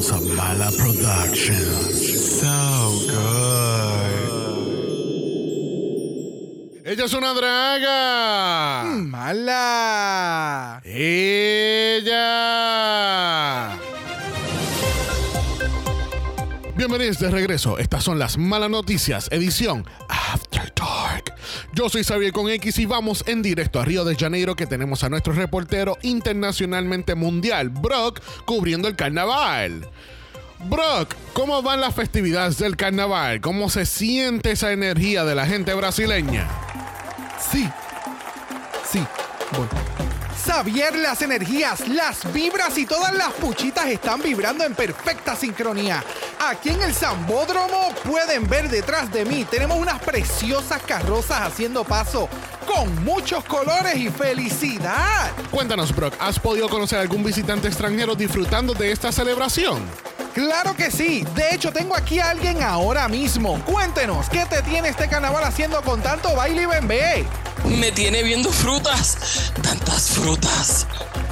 House of Mala Productions. So good. Ella es una draga. Mala. Ella. Bienvenidos de regreso. Estas son las malas noticias, edición After Dark. Yo soy Xavier con X y vamos en directo a Río de Janeiro que tenemos a nuestro reportero internacionalmente mundial, Brock, cubriendo el carnaval. Brock, ¿cómo van las festividades del carnaval? ¿Cómo se siente esa energía de la gente brasileña? Sí. Sí. Voy. Xavier, las energías, las vibras y todas las puchitas están vibrando en perfecta sincronía. Aquí en el Zambódromo pueden ver detrás de mí, tenemos unas preciosas carrozas haciendo paso con muchos colores y felicidad. Cuéntanos, Brock, ¿has podido conocer a algún visitante extranjero disfrutando de esta celebración? Claro que sí. De hecho, tengo aquí a alguien ahora mismo. Cuéntenos, ¿qué te tiene este carnaval haciendo con tanto baile y bembé? Me tiene viendo frutas. Tantas frutas.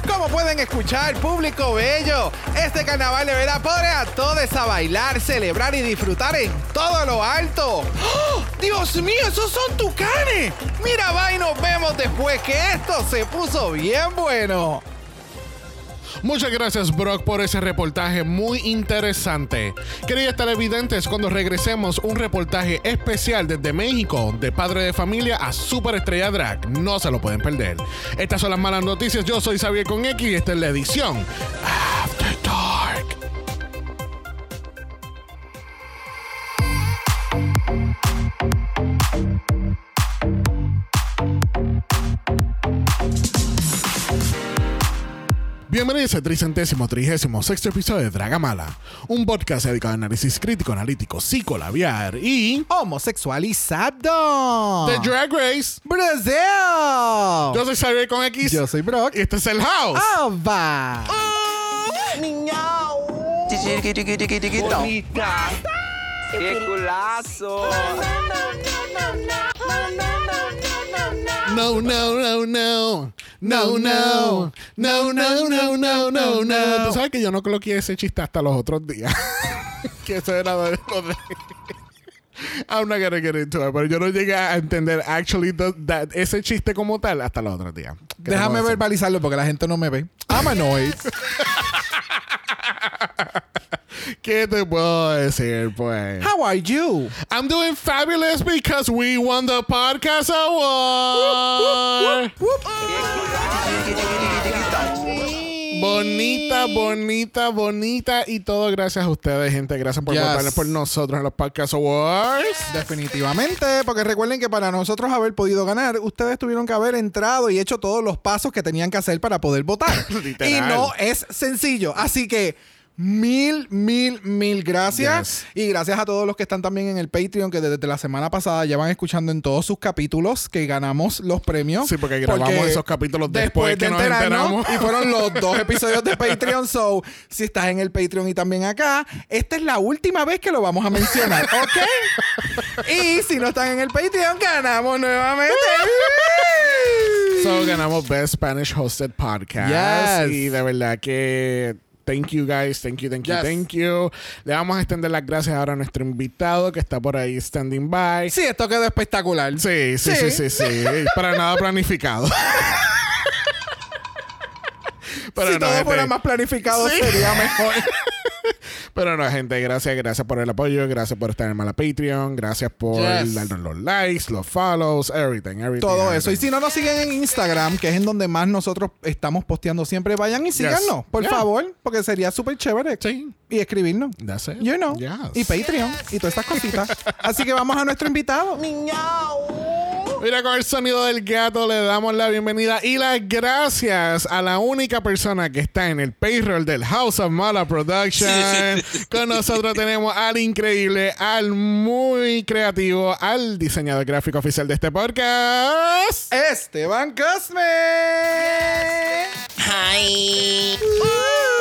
Como pueden escuchar, público bello, este carnaval de verdad pone a todos a bailar, celebrar y disfrutar en todo lo alto. ¡Oh! ¡Dios mío, esos son tucanes! Mira, va y nos vemos después que esto se puso bien bueno. Muchas gracias Brock por ese reportaje muy interesante. Quería estar evidentes cuando regresemos un reportaje especial desde México de padre de familia a superestrella drag. No se lo pueden perder. Estas son las malas noticias. Yo soy Xavier con X y esta es la edición After Dark. Bienvenidos al tricentésimo trigésimo sexto episodio de Dragamala, un podcast dedicado a análisis crítico, analítico, psicolabiar y Homosexualizado. The Drag Race. Brasil. Yo soy Xavier con X Yo soy Brock. y este es el House. Ava. Bonita. ¡Qué culazo! No, no, no, no. No, no. No, no, no, no, no, no. Tú sabes que yo no coloqué ese chiste hasta los otros días. que eso era de lo de. I'm not gonna get into it, pero yo no llegué a entender actually the- that- ese chiste como tal hasta los otros días. ¿Qué Déjame verbalizarlo porque la gente no me ve. I'm annoyed. ¿Qué te puedo decir, pues? How are you? I'm doing fabulous because we won the podcast award. Bonita, bonita, bonita y todo gracias a ustedes, gente. Gracias por Yes. votar por nosotros en los Podcast Awards. Definitivamente, porque recuerden que para nosotros haber podido ganar, ustedes tuvieron que haber entrado y hecho todos los pasos que tenían que hacer para poder votar. Y no es sencillo. Así que mil, mil, mil gracias. Y gracias a todos los que están también en el Patreon, que desde la semana pasada ya van escuchando en todos sus capítulos que ganamos los premios. Sí, porque grabamos esos capítulos después que nos enteramos. Y fueron los dos episodios de Patreon. So, si estás en el Patreon y también acá, esta es la última vez que lo vamos a mencionar, ¿ok? y si no están en el Patreon, ganamos nuevamente. So ganamos Best Spanish Hosted Podcast. Yes. Y de verdad que. Thank you guys, thank you, thank you, Yes. thank you. Le vamos a extender las gracias ahora a nuestro invitado que está por ahí standing by. Sí, esto quedó espectacular. Sí, sí, sí, sí, sí. Para nada planificado. Pero si no, todo fuera más planificado, Sí. sería mejor. pero no, gente, gracias, gracias por el apoyo, gracias por estar en Mala Patreon, gracias por Yes. darnos los likes, los follows, everything, everything. Todo eso. Y si no nos siguen en Instagram, que es en donde más nosotros estamos posteando siempre, vayan y síganos, por Yeah. favor, porque sería súper chévere. Sí. Y escribirnos. That's it. You know. Yes. Y Patreon. Y todas estas cositas. Así que vamos a nuestro invitado. Mira, con el sonido del gato le damos la bienvenida y las gracias a la única persona que está en el payroll del House of Mala Production. Con nosotros tenemos al increíble, al muy creativo, al diseñador gráfico oficial de este podcast. Esteban Cosme. Hi.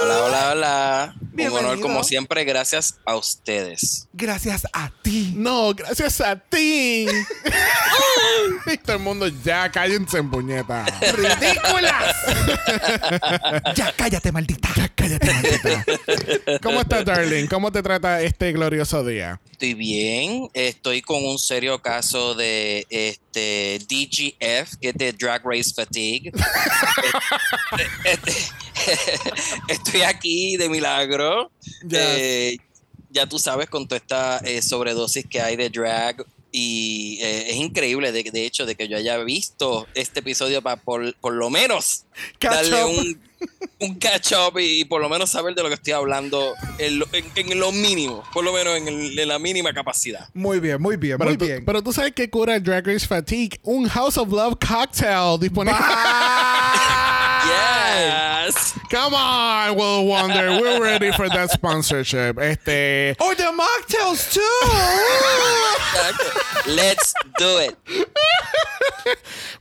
Hola, hola, Hola. Un honor como siempre, gracias a ustedes. Gracias a ti. No, gracias a ti. Y Todo el mundo ya cállense en puñeta. ¡Ridículas! ya cállate, maldita. Ya cállate, maldita. ¿Cómo estás, darling? ¿Cómo te trata este glorioso día? Estoy bien. Estoy con un serio caso de este DGF, que es de Drag Race Fatigue. Este- estoy aquí de milagro. Yes. Eh, ya tú sabes con toda esta eh, sobredosis que hay de drag. Y eh, es increíble, de, de hecho, de que yo haya visto este episodio para por, por lo menos Catch darle up. un, un catch up y, y por lo menos saber de lo que estoy hablando en lo, en- en lo mínimo, por lo menos en, el- en la mínima capacidad. Muy bien, muy bien, Pero muy tú, bien. pero tú sabes que cura el Drag Race Fatigue. Un House of Love cocktail disponible. Yes. Come on, Will Wonder. We're ready for that sponsorship. Este. Or the mocktails too. Let's do it.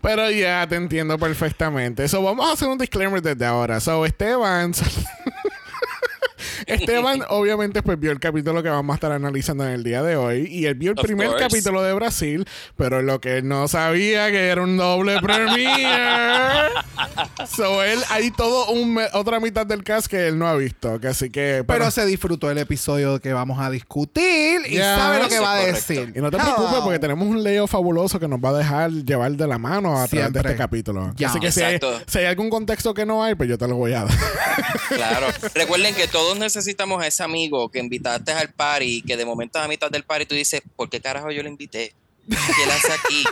Pero ya te entiendo perfectamente. So, vamos a hacer un disclaimer desde ahora. So, Esteban. Esteban, obviamente, pues vio el capítulo que vamos a estar analizando en el día de hoy. Y él vio el Of primer course. capítulo de Brasil, pero lo que él no sabía que era un doble premiere. so, él, hay todo un otra mitad del cast que él no ha visto. Que así que. Pero se disfrutó el episodio que vamos a discutir y sabe lo que va a decir. Y no te preocupes porque tenemos un Leo fabuloso que nos va a dejar llevar de la mano a través de este capítulo. Ya. Así que si hay, si hay algún contexto que no hay, pues yo te lo voy a dar. Claro. Recuerden que todos necesitamos a ese amigo que invitaste al party, que de momento a mitad del party tú dices, ¿por qué carajo yo lo invité? ¿Qué él hace aquí?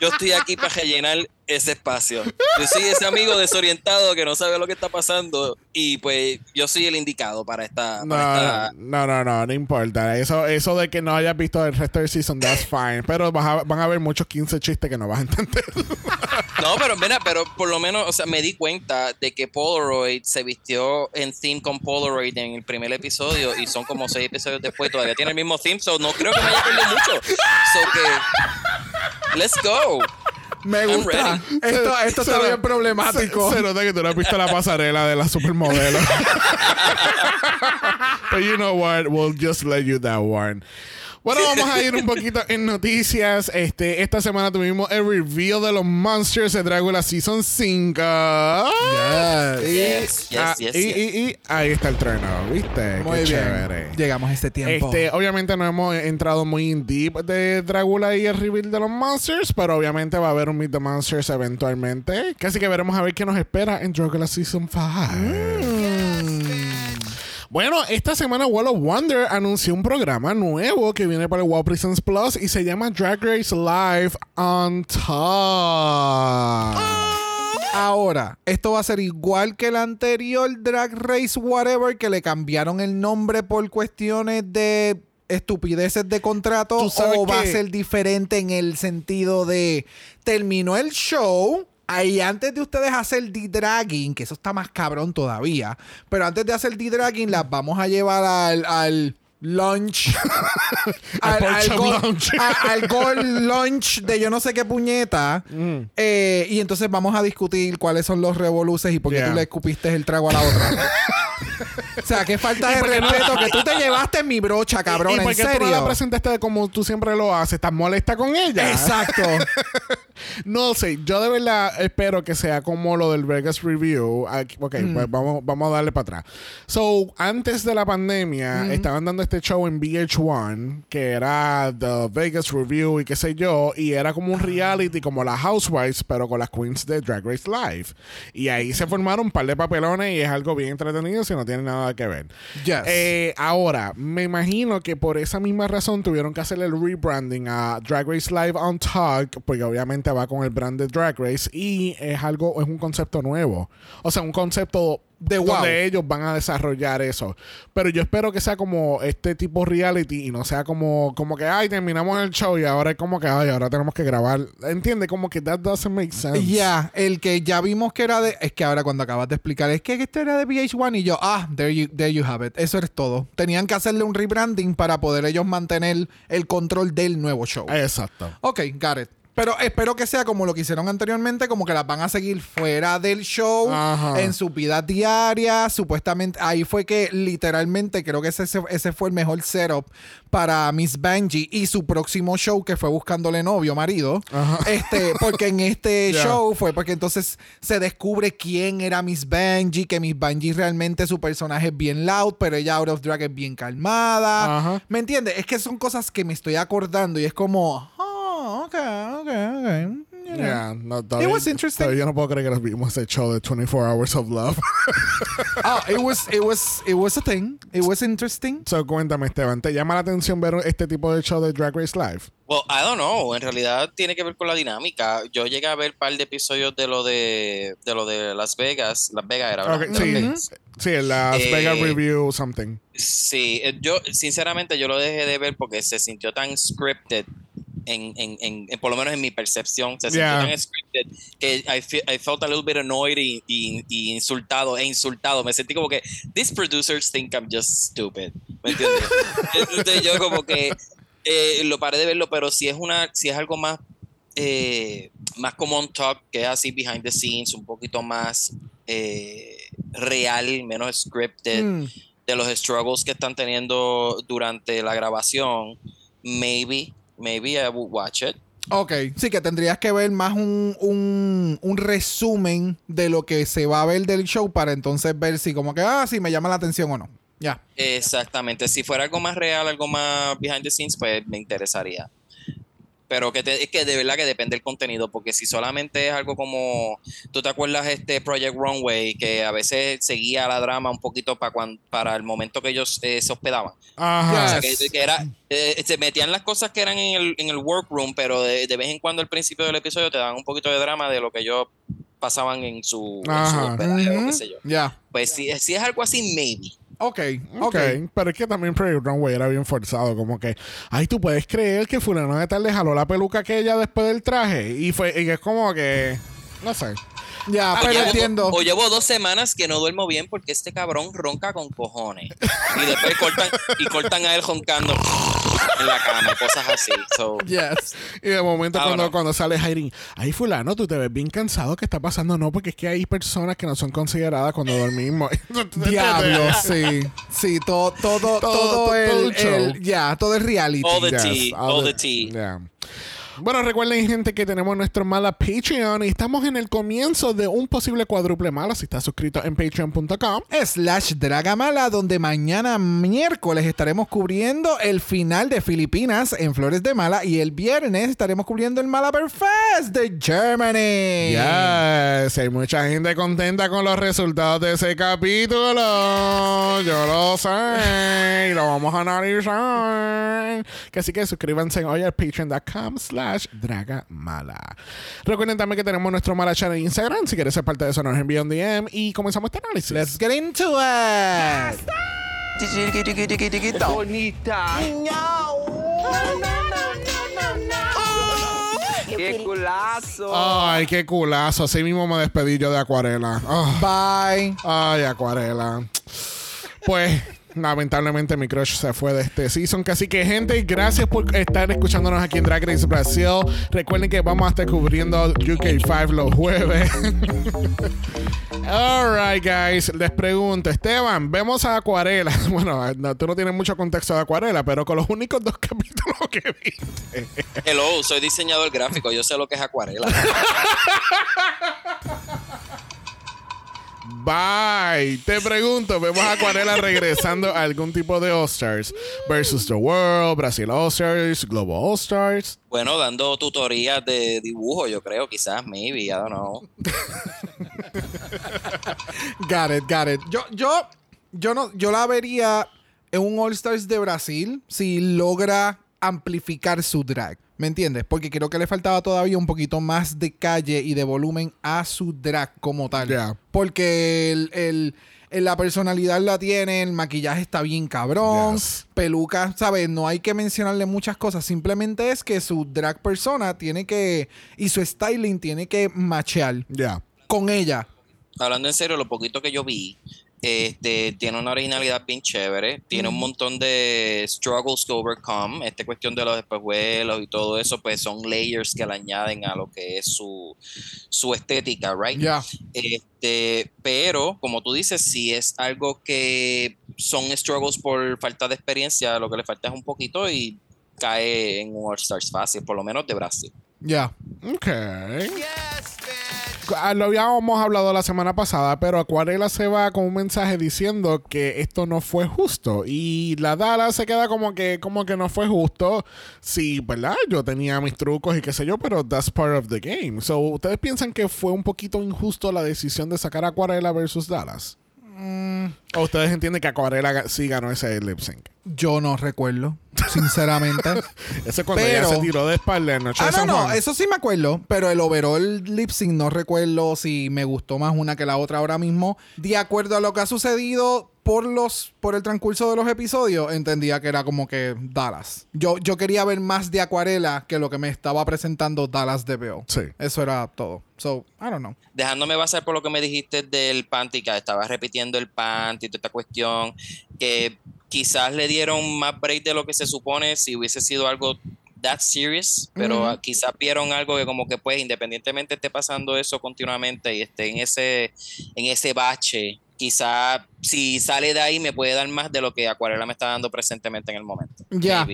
Yo estoy aquí para rellenar ese espacio. Yo soy ese amigo desorientado que no sabe lo que está pasando y pues yo soy el indicado para esta... No, para esta- no, no, no, no importa. Eso, eso de que no hayas visto el resto del season, that's fine. Pero vas a- van a haber muchos 15 chistes que no vas a entender. No, pero mira, pero por lo menos, o sea, me di cuenta de que Polaroid se vistió en theme con Polaroid en el primer episodio y son como seis episodios después, todavía tiene el mismo theme, so no creo que me haya perdido mucho. So que, let's go. Me gusta. Esto, esto Se- está bien problemático. Se, se nota que tú no has visto la pasarela de la supermodelo. But you know what? We'll just let you that one. Bueno, vamos a ir un poquito en noticias. Este, esta semana tuvimos el reveal de los Monsters de Dragula Season 5. Y, Yes, yes, ah, yes, y, yes. y- y ahí está el trueno, ¿viste? Muy Qué bien. chévere. Llegamos a este tiempo. Este, obviamente no hemos entrado muy in deep de Dragula y el reveal de los Monsters, pero obviamente va a haber un Meet the Monsters eventualmente. Casi que veremos a ver qué nos espera en Dragula Season 5. Bueno, esta semana Wall of Wonder anunció un programa nuevo que viene para el Wow Presents Plus y se llama Drag Race Live on Top. Ahora, esto va a ser igual que el anterior Drag Race Whatever, que le cambiaron el nombre por cuestiones de estupideces de contrato, o va a ser diferente en el sentido de terminó el show. Ahí antes de ustedes hacer D-Dragging, que eso está más cabrón todavía, pero antes de hacer D-Dragging las vamos a llevar al, al lunch. Al chop gold- lunch. a- al lunch de yo no sé qué puñeta. Mm. Eh, y entonces vamos a discutir cuáles son los revoluces y por qué Yeah. tú le escupiste el trago a la otra. o sea, qué falta de respeto que tú te llevaste mi brocha, cabrón. ¿Y en por qué tú no serio. la presentaste como tú siempre lo haces? ¿Estás molesta con ella? Exacto. No sé, yo de verdad espero que sea como lo del Vegas Review. Aquí- ok, Mm. pues vamos, vamos a darle para atrás. So, antes de la pandemia, Mm. estaban dando este show en VH1 que era The Vegas Review y qué sé yo, y era como Ah. un reality como la Housewives, pero con las queens de Drag Race Live. Y ahí se formaron un par de papelones y es algo bien entretenido no tiene nada que ver. Yes. Eh, ahora, me imagino que por esa misma razón tuvieron que hacerle el rebranding a Drag Race Live on Talk, porque obviamente va con el brand de Drag Race y es algo, es un concepto nuevo. O sea, un concepto De donde wow. ellos van a desarrollar eso. Pero yo espero que sea como este tipo reality y no sea como, como que, ay, terminamos el show y ahora es como que, ay, ahora tenemos que grabar. ¿Entiendes? Como que that doesn't make sense. Ya, el que ya vimos que era de. Es que ahora cuando acabas de explicar, es que esto era de VH1 y yo, ah, there you, there you have it. Eso es todo. Tenían que hacerle un rebranding para poder ellos mantener el control del nuevo show. Exacto. Ok, got it. Pero espero que sea como lo que hicieron anteriormente, como que las van a seguir fuera del show, Ajá. en sus vidas diarias. Supuestamente, ahí fue que literalmente creo que ese, ese fue el mejor setup para Miss Benji y su próximo show que fue buscándole novio, marido. Ajá. Este, porque en este show fue porque entonces se descubre quién era Miss Benji, que Miss Benji realmente su personaje es bien loud, pero ella out of drag es bien calmada. Ajá. ¿Me entiendes? Es que son cosas que me estoy acordando y es como, oh, ok, ok, ok. you know. Yeah, no, It was interesting. Yo no puedo creer que nos vimos ese show de 24 Hours of Love. Oh, it was, it was, it was a thing. It was interesting. so, cuéntame, Esteban, ¿te llama la atención ver este tipo de show de Drag Race Live? Well, I don't know. En realidad tiene que ver con la dinámica. Yo llegué a ver un par de episodios de lo de, de lo de Las Vegas. Las Vegas era, ¿verdad? Ok, De sí, Las Vegas. sí, el Las Eh, Vegas Review something. Sí, eh, yo sinceramente yo lo dejé de ver porque se sintió tan scripted. En, en, en, por lo menos en mi percepción, se Yeah. tan scripted que I, fe- I felt a little bit annoyed y, y- y insultado, e insultado. Me sentí como que, these producers think I'm just stupid. ¿Me entiendes? Entonces yo como que eh, lo paré de verlo, pero si es una, si es algo más, eh, más como un talk, que es así behind the scenes, un poquito más eh, real, menos scripted Mm. de los struggles que están teniendo durante la grabación, maybe, maybe I would watch it. Ok, sí que tendrías que ver más un, un, un resumen de lo que se va a ver del show para entonces ver si como que, ah, si me llama la atención o no. Ya. Exactamente. Si fuera algo más real, algo más behind the scenes, pues me interesaría. Pero que te- es que de verdad que depende del contenido, porque si solamente es algo como, tú te acuerdas este Project Runway, que a veces seguía la drama un poquito para para el momento que ellos eh, se hospedaban. Ajá. O sea, que, que era, eh, se metían las cosas que eran en el, en el workroom, pero de, de vez en cuando al principio del episodio te dan un poquito de drama de lo que ellos pasaban en su, en su Ajá. hospedaje o qué sé yo. Ya. Pues si, si es algo así, maybe. Ok, ok. Ok, pero es que también Project Runway era bien forzado, como que, ay, tú puedes creer que fulano de tal le jaló la peluca aquella después del traje y fue, y es como que, no sé. Ya, O pero llevo, entiendo. o llevo dos semanas que no duermo bien porque este cabrón ronca con cojones. Y después cortan, y cortan a él roncando en la cama, cosas así. So, Yes. Y de momento Ah, cuando, cuando sale Jairin, ay fulano, tú te ves bien cansado, ¿qué está pasando? No, porque es que hay personas que no son consideradas cuando dormimos. Diablo, sí. Sí, todo, todo, todo, Todo- todo el, el show. el- ya, todo es reality. All the Yes, tea, all the tea. yeah. Bueno, recuerden, gente, que tenemos nuestro mala Patreon y estamos en el comienzo de un posible cuádruple mala. Si estás suscrito en patreon.com. slash Dragamala, donde mañana miércoles estaremos cubriendo el final de Filipinas en Flores de Mala y el viernes estaremos cubriendo el Malabar Fest de Germany. Yes, hay mucha gente contenta con los resultados de ese capítulo. Yo lo sé. Y lo vamos a analizar. Que así que suscríbanse hoy al patreon.com slash dragamala. Recuerden también que tenemos nuestro mala channel en Instagram. Si quieres ser parte de eso, nos envía un DM y comenzamos este análisis. Let's get into it. Bonita. ¡Qué culazo! Ay, qué culazo. Así mismo me despedí yo de Acuarela. Ah. Bye. Ay, Acuarela. Pues, lamentablemente mi crush se fue de este season. Así que, gente, gracias por estar escuchándonos aquí en Drag Race Brasil. Recuerden que vamos a estar cubriendo UK5 los jueves. Alright, guys. Les pregunto, Esteban, vemos a Acuarela. Bueno, no, tú no tienes mucho contexto de Acuarela, pero con los únicos dos capítulos que viste. hello, soy diseñador gráfico, yo sé lo que es acuarela. Bye. Te pregunto, vemos a Acuarela regresando a algún tipo de All-Stars versus The World, Brasil All-Stars, Global All-Stars. Bueno, dando tutorías de dibujo, yo creo, quizás, maybe, I don't know. Got it, got it. Yo, yo, yo no, yo la vería en un All Stars de Brasil si logra amplificar su drag. ¿Me entiendes? Porque creo que le faltaba todavía un poquito más de calle y de volumen a su drag como tal. Yeah. Porque el, el- el- la personalidad la tiene, el maquillaje está bien cabrón, Yes. peluca, ¿sabes? No hay que mencionarle muchas cosas. Simplemente es que su drag persona tiene que, y su styling tiene que machear Ya. con ella. Hablando en serio, lo poquito que yo vi, Este, tiene una originalidad bien chévere, tiene un montón de struggles to overcome, esta cuestión de los espejuelos y todo eso, pues son layers que le añaden a lo que es su, su estética, right? Ya. Este, pero como tú dices, si es algo que son struggles por falta de experiencia, lo que le falta es un poquito y cae en un All Stars fácil, por lo menos de Brasil. Ya. Ok. Ah, Lo habíamos hablado la semana pasada, pero Acuarela se va con un mensaje diciendo que esto no fue justo. Y la Dala se queda como que, como que no fue justo. Sí, ¿verdad? Yo tenía mis trucos y qué sé yo, pero that's part of the game. So, ¿ustedes piensan que fue un poquito injusto la decisión de sacar a Acuarela versus Dallas? ¿O ustedes entienden que Acuarela sí ganó ese lip sync? Yo no recuerdo, sinceramente. Ese es cuando Pero- ella se tiró de espalda en Noche ah, de no, San no, Juan. eso sí me acuerdo, pero el overall lip sync no recuerdo si me gustó más una que la otra ahora mismo. De acuerdo a lo que ha sucedido por los por el transcurso de los episodios, entendía que era como que Dallas. Yo, yo quería ver más de Acuarela que lo que me estaba presentando Dallas de BO. Sí. Eso era todo. So, I don't know. dejándome basar por lo que me dijiste del panty, que estaba repitiendo el panty, toda esta cuestión, que quizás le dieron más break de lo que se supone si hubiese sido algo that serious, pero ah, quizás vieron algo que como que pues independientemente esté pasando eso continuamente y esté en ese, en ese bache, quizás si sale de ahí me puede dar más de lo que Acuarela me está dando presentemente en el momento. Ya.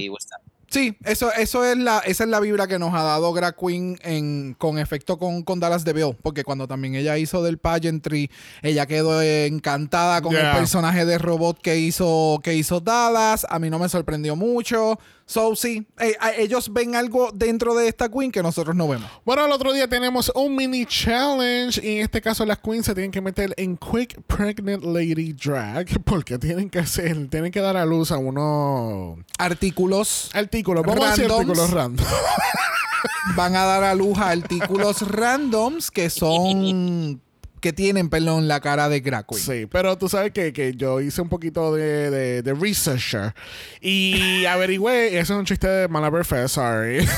Sí, eso, eso es la, esa es la vibra que nos ha dado Drag Queen en, con efecto con, con Dallas de BO. Porque cuando también ella hizo del pageantry, ella quedó encantada con Yeah. el personaje de robot que hizo, que hizo Dallas. A mí no me sorprendió mucho. So, sí, eh, ellos ven algo dentro de esta Queen que nosotros no vemos. Bueno, el otro día tenemos un mini challenge y en este caso las queens se tienen que meter en Quick Pregnant Lady Drag porque tienen que hacer, tienen que dar a luz a unos Artículos artículos, vamos a decir Randoms. artículos random. van a dar a luz a artículos randoms que son. que tienen, perdón, la cara de Drag Queen. Sí, pero tú sabes que, que yo hice un poquito de, de, de researcher y averigüé, eso es un chiste de Malabar Fest, sorry.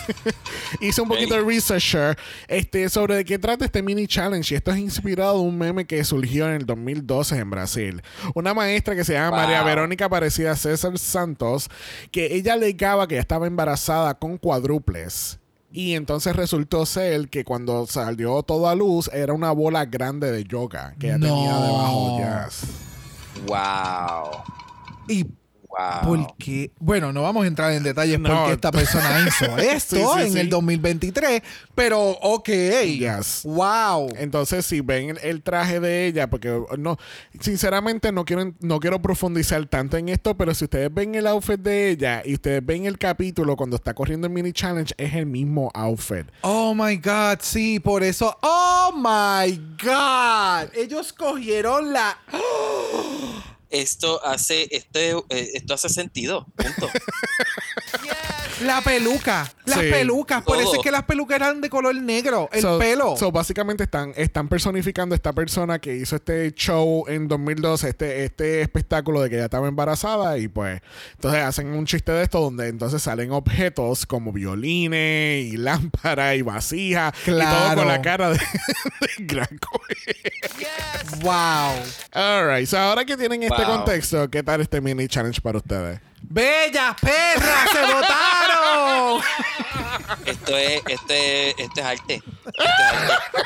hice un poquito de researcher este, sobre de qué trata este mini challenge y esto es inspirado de un meme que surgió en el 2012 en Brasil. Una maestra que se llama María. Verónica parecida a César Santos, que ella alegaba que estaba embarazada con cuádruples. Y entonces resultó ser que cuando salió todo a luz era una bola grande de yoga que ella No. tenía debajo. Yes. Wow. Y Wow. ¿Por qué? Bueno, no vamos a entrar en detalles No. por qué esta persona hizo esto Sí, sí, en sí. el 2023, pero ok. Yes. Wow. Entonces, si ven el, el traje de ella, porque no, sinceramente no quiero, no quiero profundizar tanto en esto, pero si ustedes ven el outfit de ella y ustedes ven el capítulo cuando está corriendo el mini challenge, es el mismo outfit. Oh my God, sí, por eso. Oh my God. Ellos cogieron la. Esto hace, este, eh, esto hace sentido. Punto. La peluca. Las Sí. pelucas. Por eso Todo. es que las pelucas eran de color negro. El So- pelo. So, básicamente están, están personificando a esta persona que hizo este show en 2012, este, este espectáculo de que ella estaba embarazada y pues entonces hacen un chiste de esto donde entonces salen objetos como violines y lámparas y vasijas y todo Claro. con la cara de, de Gran wow. Alright, so ahora que tienen este Wow. contexto, ¿qué tal este mini challenge para ustedes? ¡Bellas perras! ¡Se votaron! Esto es, esto es, esto es arte. Esto es arte.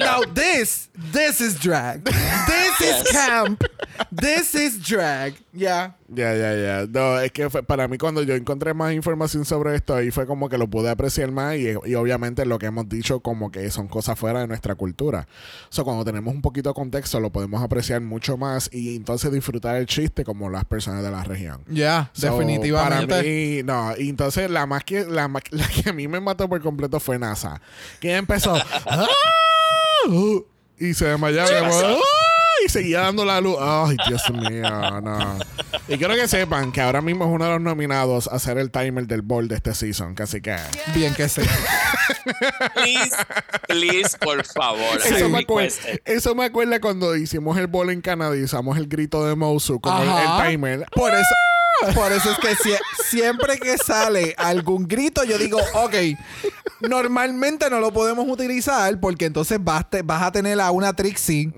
Now this, this is drag. This is Yes. camp. This is drag. Ya. Ya, ya, ya. No, es que fue- para mí cuando yo encontré más información sobre esto, ahí fue como que lo pude apreciar más y, y obviamente lo que hemos dicho como que son cosas fuera de nuestra cultura. O sea, cuando tenemos un poquito de contexto lo podemos apreciar mucho más y entonces disfrutar el chiste como las personas de la región. Ya, So, definitivamente. Para mí, no. Y entonces la más que la, más- la que a mí me mató por completo fue NASA. Que empezó. "Ah", y se desmayaba. Seguía dando la luz. Ay, Dios mío, no. Y quiero que sepan que ahora mismo es uno de los nominados a hacer el timer del bowl de este season. que Así que. Bien que sí. Please, please, por favor. Eso me, acuerda, eso me acuerda cuando hicimos el bowl en Canadá y usamos el grito de Mosu como el timer. Por eso. Por eso es que sie- siempre que sale algún grito, yo digo, ok, normalmente no lo podemos utilizar porque entonces vas, te- vas a tener a una Trixie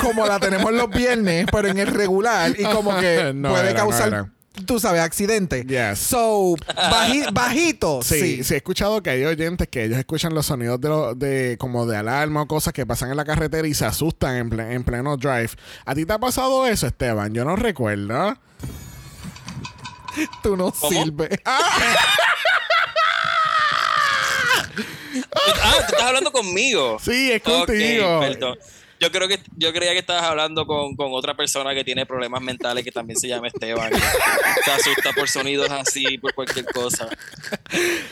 como la tenemos los viernes, pero en el regular y como que No puede era, no causar, era. tú sabes, accidente. Yes. So, baji- bajito, Sí, sí. sí, he escuchado que hay oyentes que ellos escuchan los sonidos de, lo- de como de alarma o cosas que pasan en la carretera y se asustan en, ple- en pleno drive. ¿A ti te ha pasado eso, Esteban? Yo no recuerdo. Tú no ¿Cómo? sirves. Ah, tú estás hablando conmigo. Sí, es contigo. perdón. Yo creo que yo creía que estabas hablando con, con otra persona que tiene problemas mentales que también se llama Esteban. se asusta por sonidos así, por cualquier cosa.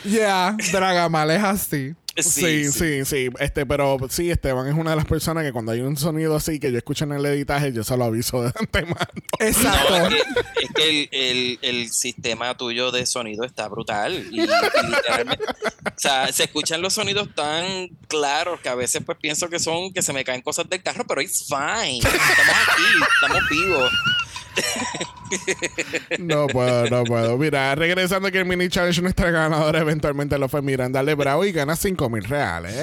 Yeah, Dragamal es así. Sí, sí, sí, Este, pero sí, Esteban es una de las personas que cuando hay un sonido así que yo escucho en el editaje, yo se lo aviso de antemano. Exacto. No, es que, es que el, el- el sistema tuyo de sonido está brutal. Y, y literalmente, o sea, se escuchan los sonidos tan claros que a veces pues pienso que son que se me caen cosas del carro, pero it's fine. Estamos aquí, estamos vivos. No puedo, no puedo. Mira, regresando aquí al mini challenge, nuestra ganadora eventualmente lo fue Miranda Lebravo y gana 5 mil reales.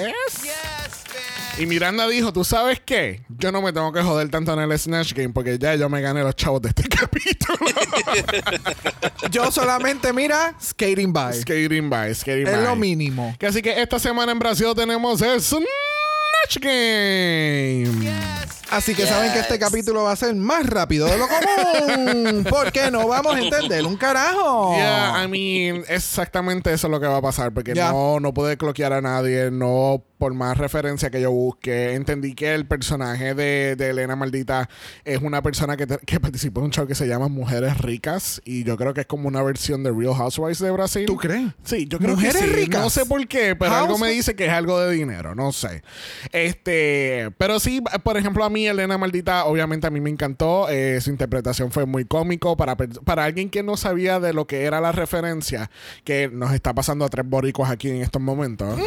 Y Miranda dijo, ¿tú sabes qué? Yo no me tengo que joder tanto en el Snatch Game porque ya yo me gané los chavos de este capítulo. Yo solamente, mira, skating by. skating by, skating Es by. lo mínimo. Que así que esta semana en Brasil tenemos el Snatch Game. Así que saben que este capítulo va a ser más rápido de lo común. Porque no vamos a entender un carajo. Yeah, I mean, exactamente eso es lo que va a pasar. Porque no, no pude cloquear a nadie. No, por más referencia que yo busque. Entendí que el personaje de, de Elena Maldita es una persona que, te- que participó en un show que se llama Mujeres Ricas. Y yo creo que es como una versión de Real Housewives de Brasil. ¿Tú crees? Sí, yo creo ¿Mujeres que sí. ricas? No sé por qué, pero algo me dice que es algo de dinero. No sé. Este, pero sí, por ejemplo, a mí, Elena Maldita, obviamente a mí me encantó. Eh, su interpretación fue muy cómico. Para, para alguien que no sabía de lo que era la referencia que nos está pasando a tres boricuas aquí en estos momentos,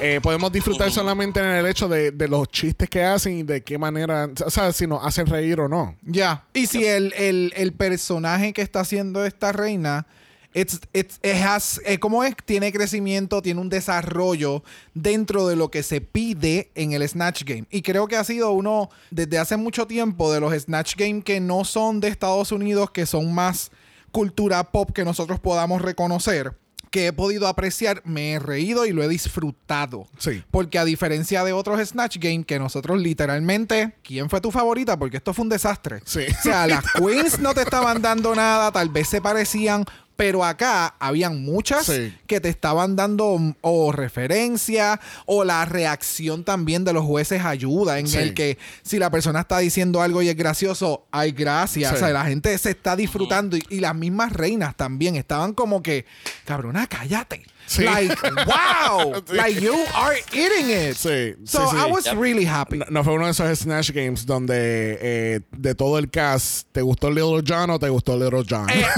eh, podemos disfrutar solamente en el hecho de, de los chistes que hacen y de qué manera, o sea, si nos hacen reír o no. Ya. Y si el, el, el personaje que está haciendo esta reina. It's, it's, it has, eh, ¿Cómo es? Tiene crecimiento, tiene un desarrollo dentro de lo que se pide en el Snatch Game. Y creo que ha sido uno, desde hace mucho tiempo, de los Snatch Game que no son de Estados Unidos, que son más cultura pop que nosotros podamos reconocer, que he podido apreciar, me he reído y lo he disfrutado. Sí. Porque a diferencia de otros Snatch Game, que nosotros literalmente, ¿quién fue tu favorita? Porque esto fue un desastre. Sí. O sea, las queens no te estaban dando nada, tal vez se parecían, pero acá habían muchas Sí. que te estaban dando mm, o referencia o la reacción también de los jueces ayuda en Sí. el que si la persona está diciendo algo y es gracioso, hay gracias. Sí. O sea, la gente se está disfrutando y, y las mismas reinas también estaban como que, cabrona, cállate. Sí. Like, wow, Sí. like you are eating it. Sí, So sí, sí. I was Yep. really happy. No, no fue uno de esos Snatch Games donde eh, de todo el cast, ¿te gustó Little John o te gustó Little John? Eh.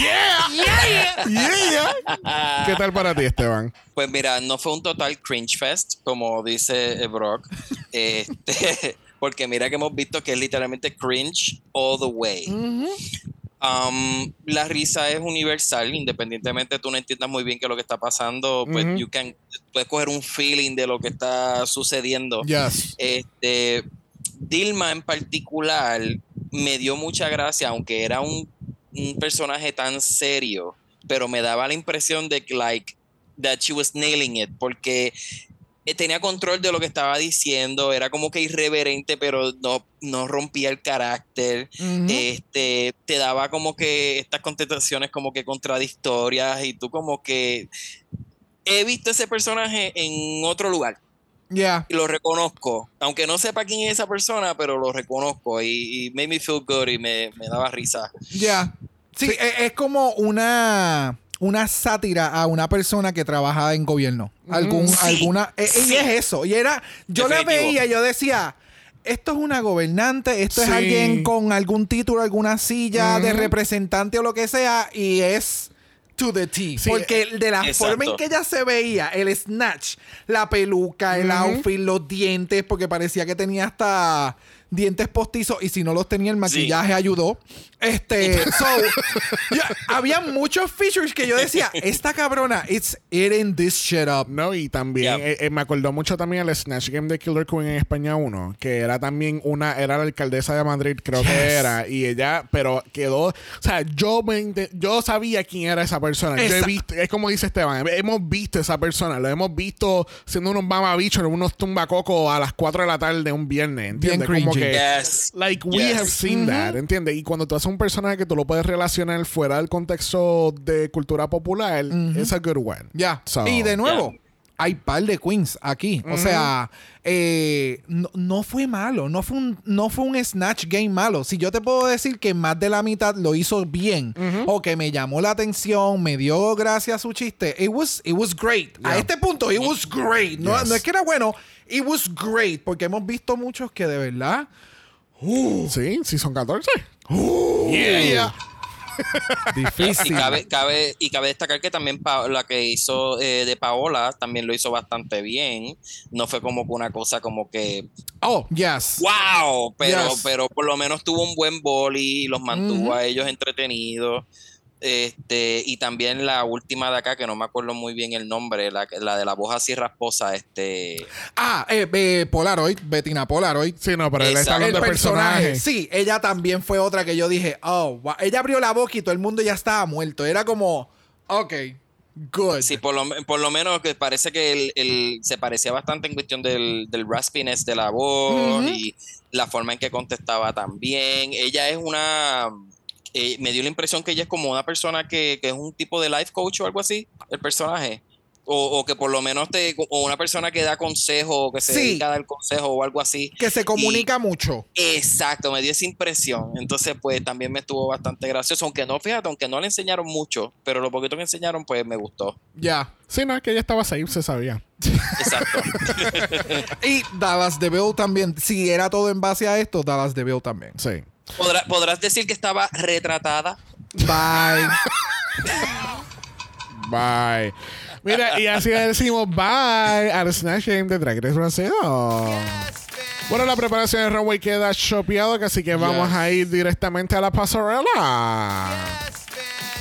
Yeah. ¿Qué tal para ti, Esteban? Pues mira, no fue un total cringe fest, como dice eh, Brock. Este, porque mira que hemos visto que es literalmente cringe all the way. Um, la risa es universal, independientemente tú no entiendas muy bien qué es lo que está pasando, pues you can, puedes coger un feeling de lo que está sucediendo. Yes. Este, Dilma en particular me dio mucha gracia, aunque era un, un personaje tan serio, pero me daba la impresión de que, like, that she was nailing it, porque tenía control de lo que estaba diciendo, era como que irreverente, pero no, no rompía el carácter. Este, te daba como que estas contestaciones como que contradictorias y tú como que he visto ese personaje en otro lugar Yeah. y lo reconozco, aunque no sepa quién es esa persona, pero lo reconozco y, y made me feel good y me, me daba risa. Ya. Sí, e- Es, como una una sátira a una persona que trabaja en gobierno. Algún, Sí, alguna. e- sí. Y es eso. Y era. Yo la veía, yo decía. Esto es una gobernante, esto es alguien con algún título, alguna silla de representante o lo que sea, y es to the T. Sí, Porque de la exacto. forma en que ella se veía, el snatch, la peluca, el Ujú. outfit, los dientes, porque parecía que tenía hasta dientes postizos y si no los tenía el maquillaje ayudó. Este, so, yo- había muchos features que yo decía, esta cabrona, it's eating this shit up. No, y también Yeah. eh, eh, me acordó mucho también el Snatch Game de Killer Queen en España 1, que era también una, era la alcaldesa de Madrid, creo que era, y ella, pero quedó, o sea, yo me yo sabía quién era esa persona. Yo he visto, es como dice Esteban, hemos visto esa persona, lo hemos visto siendo unos mamabichos, unos tumbacocos a las 4 de la tarde un viernes, ¿entiendes? Bien Como cringy. que Yes. Like we Yes. have seen that, ¿entiendes? Y cuando tú haces un personaje que tú lo puedes relacionar fuera del contexto de cultura popular, es a good one. Ya. So- y de nuevo, hay par de queens aquí. O sea, eh, no, no fue malo. No fue, un, no fue un Snatch Game malo. Si yo te puedo decir que más de la mitad lo hizo bien o que me llamó la atención, me dio gracia su chiste, it was, it was great. A Yeah. este punto, it was great. No, Yes. no es que era bueno, it was great. Porque hemos visto muchos que de verdad. Sí, sí son 14. Yeah. Y Difícil. cabe, cabe, y cabe destacar que también Pa- la que hizo eh, de Paola también lo hizo bastante bien. No fue como que una cosa como que Oh, yes. wow, pero, Yes. pero por lo menos tuvo un buen boli, los mantuvo Ujú. a ellos entretenidos. Este, y también la última de acá, que no me acuerdo muy bien el nombre, la, la de la voz así rasposa, este. Ah, eh, eh, Polaroid, Bettina Polaroid. Sí, no, pero él está hablando el de personaje. personaje. Sí, ella también fue otra que yo dije, oh, wow. ella abrió la boca y todo el mundo ya estaba muerto. Era como, ok, good. Sí, por lo, por lo menos que parece que el, el- se parecía bastante en cuestión del, del raspiness de la voz y la forma en que contestaba también. Ella es una. Eh, me dio la impresión que ella es como una persona que, que es un tipo de life coach o algo así, el personaje. O, o que por lo menos te. O una persona que da consejo, que se Sí. dedica a dar consejo o algo así. que se comunica mucho. Exacto, me dio esa impresión. Entonces, pues también me estuvo bastante gracioso. Aunque no, fíjate, aunque no le enseñaron mucho, pero lo poquito que enseñaron, pues me gustó. Ya. Sí, no, es que ella estaba safe, se sabía. Exacto. Y Dallas DeVille también. Si era todo en base a esto, Dallas DeVille también. Sí. ¿Podrá- ¿Podrás decir que estaba retratada? Bye. Bye. Mira, y así decimos bye al Snatch Game de Drag Race Brasil. Bueno, la preparación del runway queda chopeado, que así que vamos Yes. a ir directamente a la pasarela.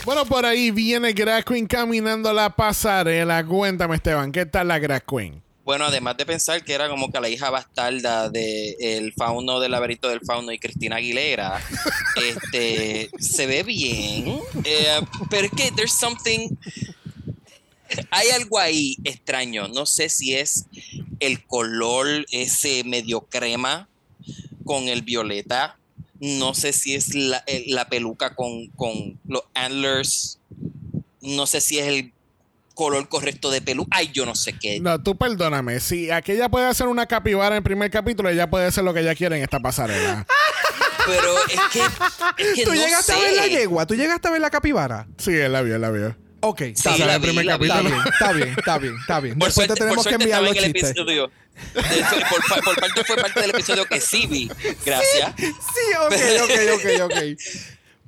Bueno, por ahí viene Drag Queen caminando la pasarela. Cuéntame, Esteban, ¿qué tal la Drag Queen? Bueno, además de pensar que era como que la hija bastarda de el fauno del laberinto del fauno y Cristina Aguilera, este, se ve bien, eh, pero es que there's something, hay algo ahí extraño, no sé si es el color ese medio crema con el violeta, no sé si es la, el- la peluca con, con los antlers, no sé si es el color correcto de peluca, ay, yo no sé qué. No, tú perdóname. Si aquella puede hacer una capibara en el primer capítulo, ella puede hacer lo que ella quiere en esta pasarela. Pero es que, es que ¿Tú no llegaste sé. a ver la yegua? ¿Tú llegaste a ver la capibara? sí, él la vio, él la vio. Ok, está Sí, bien. la el primer vi, la vi. Está capítulo. bien, está bien, está bien, está bien. Por Después suerte, te tenemos por que enviar los en el chistes. episodio. De- por, por parte fue parte del episodio que sí vi. Gracias. Sí, ok, ok, ok, ok.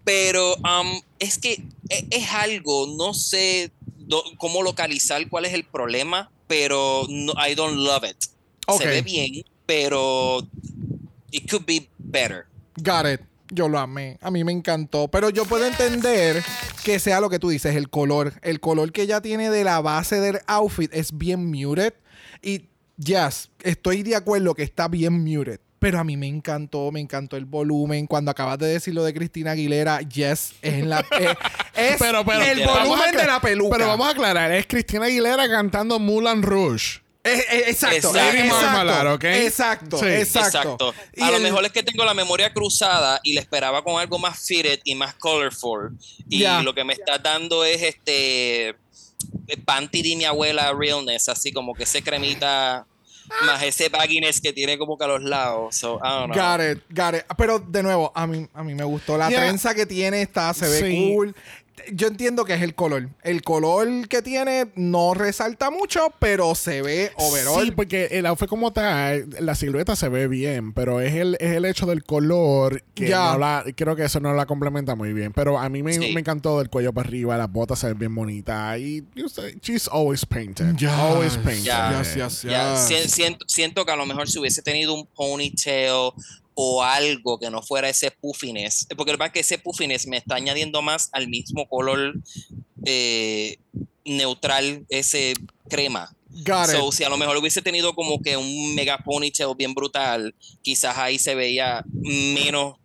Pero um, es que e- es, algo, no sé do- cómo localizar cuál es el problema, pero no, I don't love it. Se ve bien, pero it could be better. Got it. Yo lo amé. A mí me encantó. Pero yo puedo entender que sea lo que tú dices, el color. El color que ella tiene de la base del outfit es bien muted. Y yes, estoy de acuerdo que está bien muted. Pero a mí me encantó, me encantó el volumen. Cuando acabas de decir lo de Cristina Aguilera, yes, es en la. eh, es Pero, pero, el volumen de la peluca. Pero vamos a aclarar, es Cristina Aguilera cantando Moulin Rouge. Eh, eh, exacto. Exacto. Exacto, Marmalade, ¿ok? Exacto, Sí. exacto. Exacto. Y A lo mejor es que tengo la memoria cruzada y le esperaba con algo más fitted y más colorful. Y lo que me está dando es este panty de mi abuela realness, así como que ese cremita más ese bagginess que tiene como que a los lados. So, I don't know. Got it, got it. Pero de nuevo, a mí, a mí me gustó. La Yeah. trenza que tiene está, se ve Sí. cool. Yo entiendo que es el color. El color que tiene no resalta mucho, pero se ve overall. Sí, porque el outfit como tal, la silueta se ve bien, pero es el, es el hecho del color que Ya. no la, creo que eso no la complementa muy bien. Pero a mí me, Sí. me encantó del cuello para arriba, las botas se ven bien bonitas y say, she's always painted. Yes. Always painted. Ya. Yes, yes. si- siento, siento que a lo mejor si hubiese tenido un ponytail o algo que no fuera ese puffiness. Porque lo que pasa es que ese puffiness me está añadiendo más al mismo color eh, neutral, ese crema. Got it. So, si a lo mejor hubiese tenido como que un mega ponytail bien brutal, quizás ahí se veía menos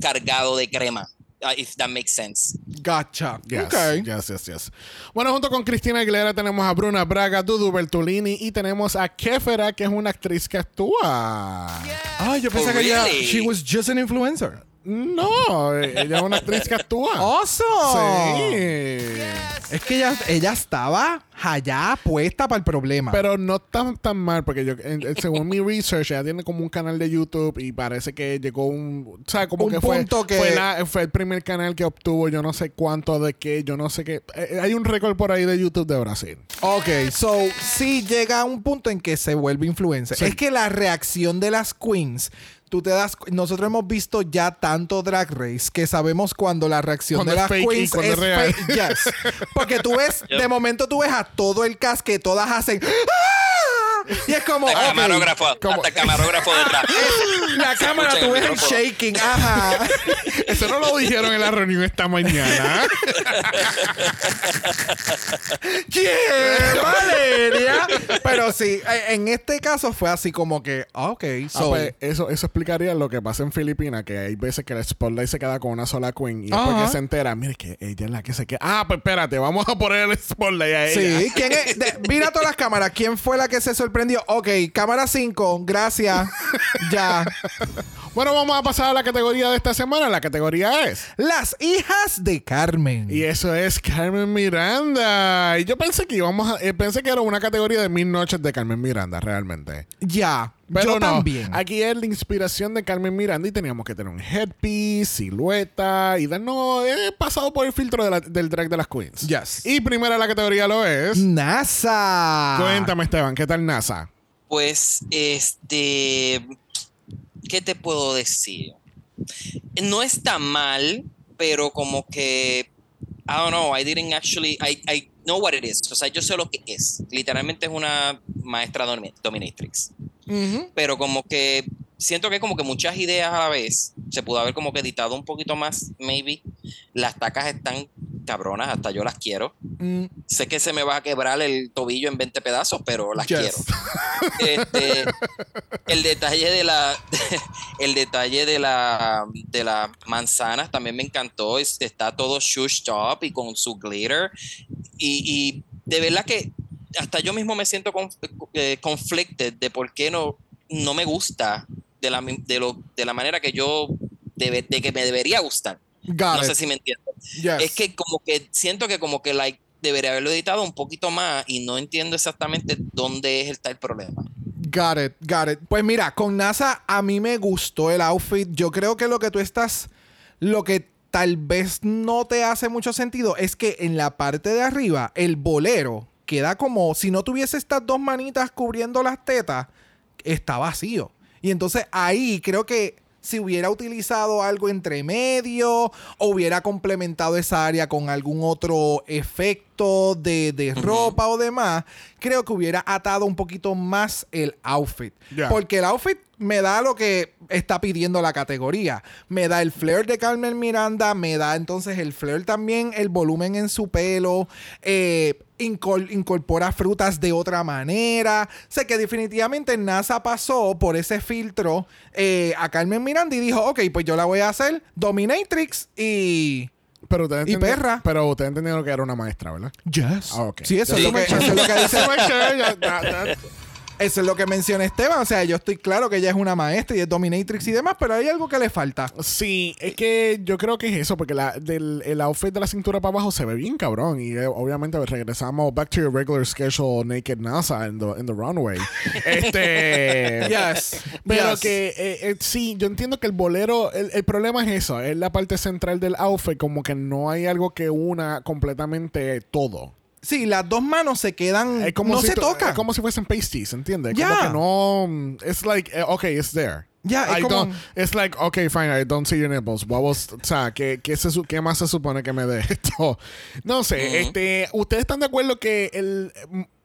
cargado de crema. Uh, if that makes sense. Gotcha. Yes, Ok. yes, yes, yes. Bueno, junto con Cristina Aguilera tenemos a Bruna Braga, Dudu Bertolini y tenemos a Kefera, que es una actriz que actúa. Ah, yo pensé Oh, que ella, really? she was just an influencer. No, ella es una actriz que actúa. Awesome. Sí. Es que ella, ella estaba allá puesta para el problema. Pero no tan, tan mal, porque yo, en- en- según mi research, ella tiene como un canal de YouTube y parece que llegó un. O sea, como Un que fue, punto que- fue, la- fue el primer canal que obtuvo yo no sé cuánto de qué, yo no sé qué. Eh, hay un récord por ahí de YouTube de Brasil. Ok, so sí llega a un punto en que se vuelve influencer. Sí. Es que la reacción de las queens, tú te das, nosotros hemos visto ya tanto Drag Race que sabemos cuando la reacción Cuando de es las fake y queens cuando es es real. fake. Yes. Porque tú ves, de momento tú ves a todo el cast que todas hacen ¡Ah! Y es como Hasta camarógrafo, hasta el camarógrafo detrás. la Se cámara tú ves el shaking, ajá. Eso no lo dijeron en la reunión esta mañana. ¿Quién? Valeria. Pero sí, eh, en este caso fue así como que, ah, ok, Ah, pues, eso, eso explicaría lo que pasa en Filipinas, que hay veces que el spotlight se queda con una sola queen y después Ajá. que se entera, mire que ella es la que se queda. Ah, pues espérate, vamos a poner el spotlight a ella. Sí, ¿quién es? De- mira todas las cámaras. ¿Quién fue la que se sorprendió? Ok, cámara 5, gracias. ya. Bueno, vamos a pasar a la categoría de esta semana. La categoría es. Las hijas de Carmen. Y eso es Carmen Miranda. Y yo pensé que íbamos a, eh, pensé que era una categoría de mil noches de Carmen Miranda, realmente. Ya. Pero Yo no, también. aquí es la inspiración de Carmen Miranda y teníamos que tener un headpiece, silueta y darnos he pasado por el filtro de la- del drag de las queens. Yes. Y primera la categoría lo es. NASA. Cuéntame, Esteban, ¿qué tal NASA? Pues, este, ¿qué te puedo decir? No está mal, pero como que, I don't know, I didn't actually, I, I know what it is. O sea, yo sé lo que es. Literalmente es una maestra domi- Ujú. Pero como que siento que como que muchas ideas a la vez. Se pudo haber como que editado un poquito más, maybe. Las tacas están cabronas, hasta yo las quiero. Mm, Sé que se me va a quebrar el tobillo en 20 pedazos, pero las Yes. quiero. Este, el detalle de la el detalle de la de las manzanas también me encantó. Es- está todo shushed up y con su glitter. Y, y de verdad que hasta yo mismo me siento conf- eh, conflicted de por qué no, no me gusta de la, de, lo, de la manera que yo debe- de que me debería gustar. got No it. sé si me entiendes. Yes. Es que como que siento que como que like debería haberlo editado un poquito más y no entiendo exactamente dónde es el tal problema. Got it, got it. Pues mira, con NASA a mí me gustó el outfit. Yo creo que lo que tú estás, lo que tal vez no te hace mucho sentido es que en la parte de arriba el bolero queda como si no tuviese estas dos manitas cubriendo las tetas, está vacío. Y entonces ahí creo que si hubiera utilizado algo entre medio o hubiera complementado esa área con algún otro efecto de, de ropa o demás, creo que hubiera atado un poquito más el outfit. Porque el outfit me da lo que está pidiendo la categoría. Me da el flair de Carmen Miranda, me da entonces el flair también, el volumen en su pelo, eh, incorpora frutas de otra manera. Sé que definitivamente NASA pasó por ese filtro eh, a Carmen Miranda y dijo, ok, pues yo la voy a hacer Dominatrix y... Pero ustedes Y entendi- perra. Pero ustedes entendieron que era una maestra, ¿verdad? Yes. Ah. Sí, eso, es lo que, eso es lo que dice Eso es lo que menciona Esteban. O sea, yo estoy claro que ella es una maestra y es dominatrix y demás, pero hay algo que le falta. Sí, es que yo creo que es eso, porque la, del, el outfit de la cintura para abajo se ve bien cabrón. Y eh, obviamente regresamos back to your regular schedule naked NASA in the, in the runway. este. Yes. Pero Yes. que eh, eh, sí, yo entiendo que el bolero, el, el problema es eso, es la parte central del outfit, como que no hay algo que una completamente todo. Sí, las dos manos se quedan. Es como no si se toca. Es como si fuesen pasties, ¿entiendes? Ya. Como que no. mm, It's like, eh, okay, it's there. Ya, es I como- don't- it's like, okay, fine, I don't see your nipples. What was- o sea, ¿qué, qué, se qué más se supone que me dé esto? No sé, este, ¿ustedes están de acuerdo que el,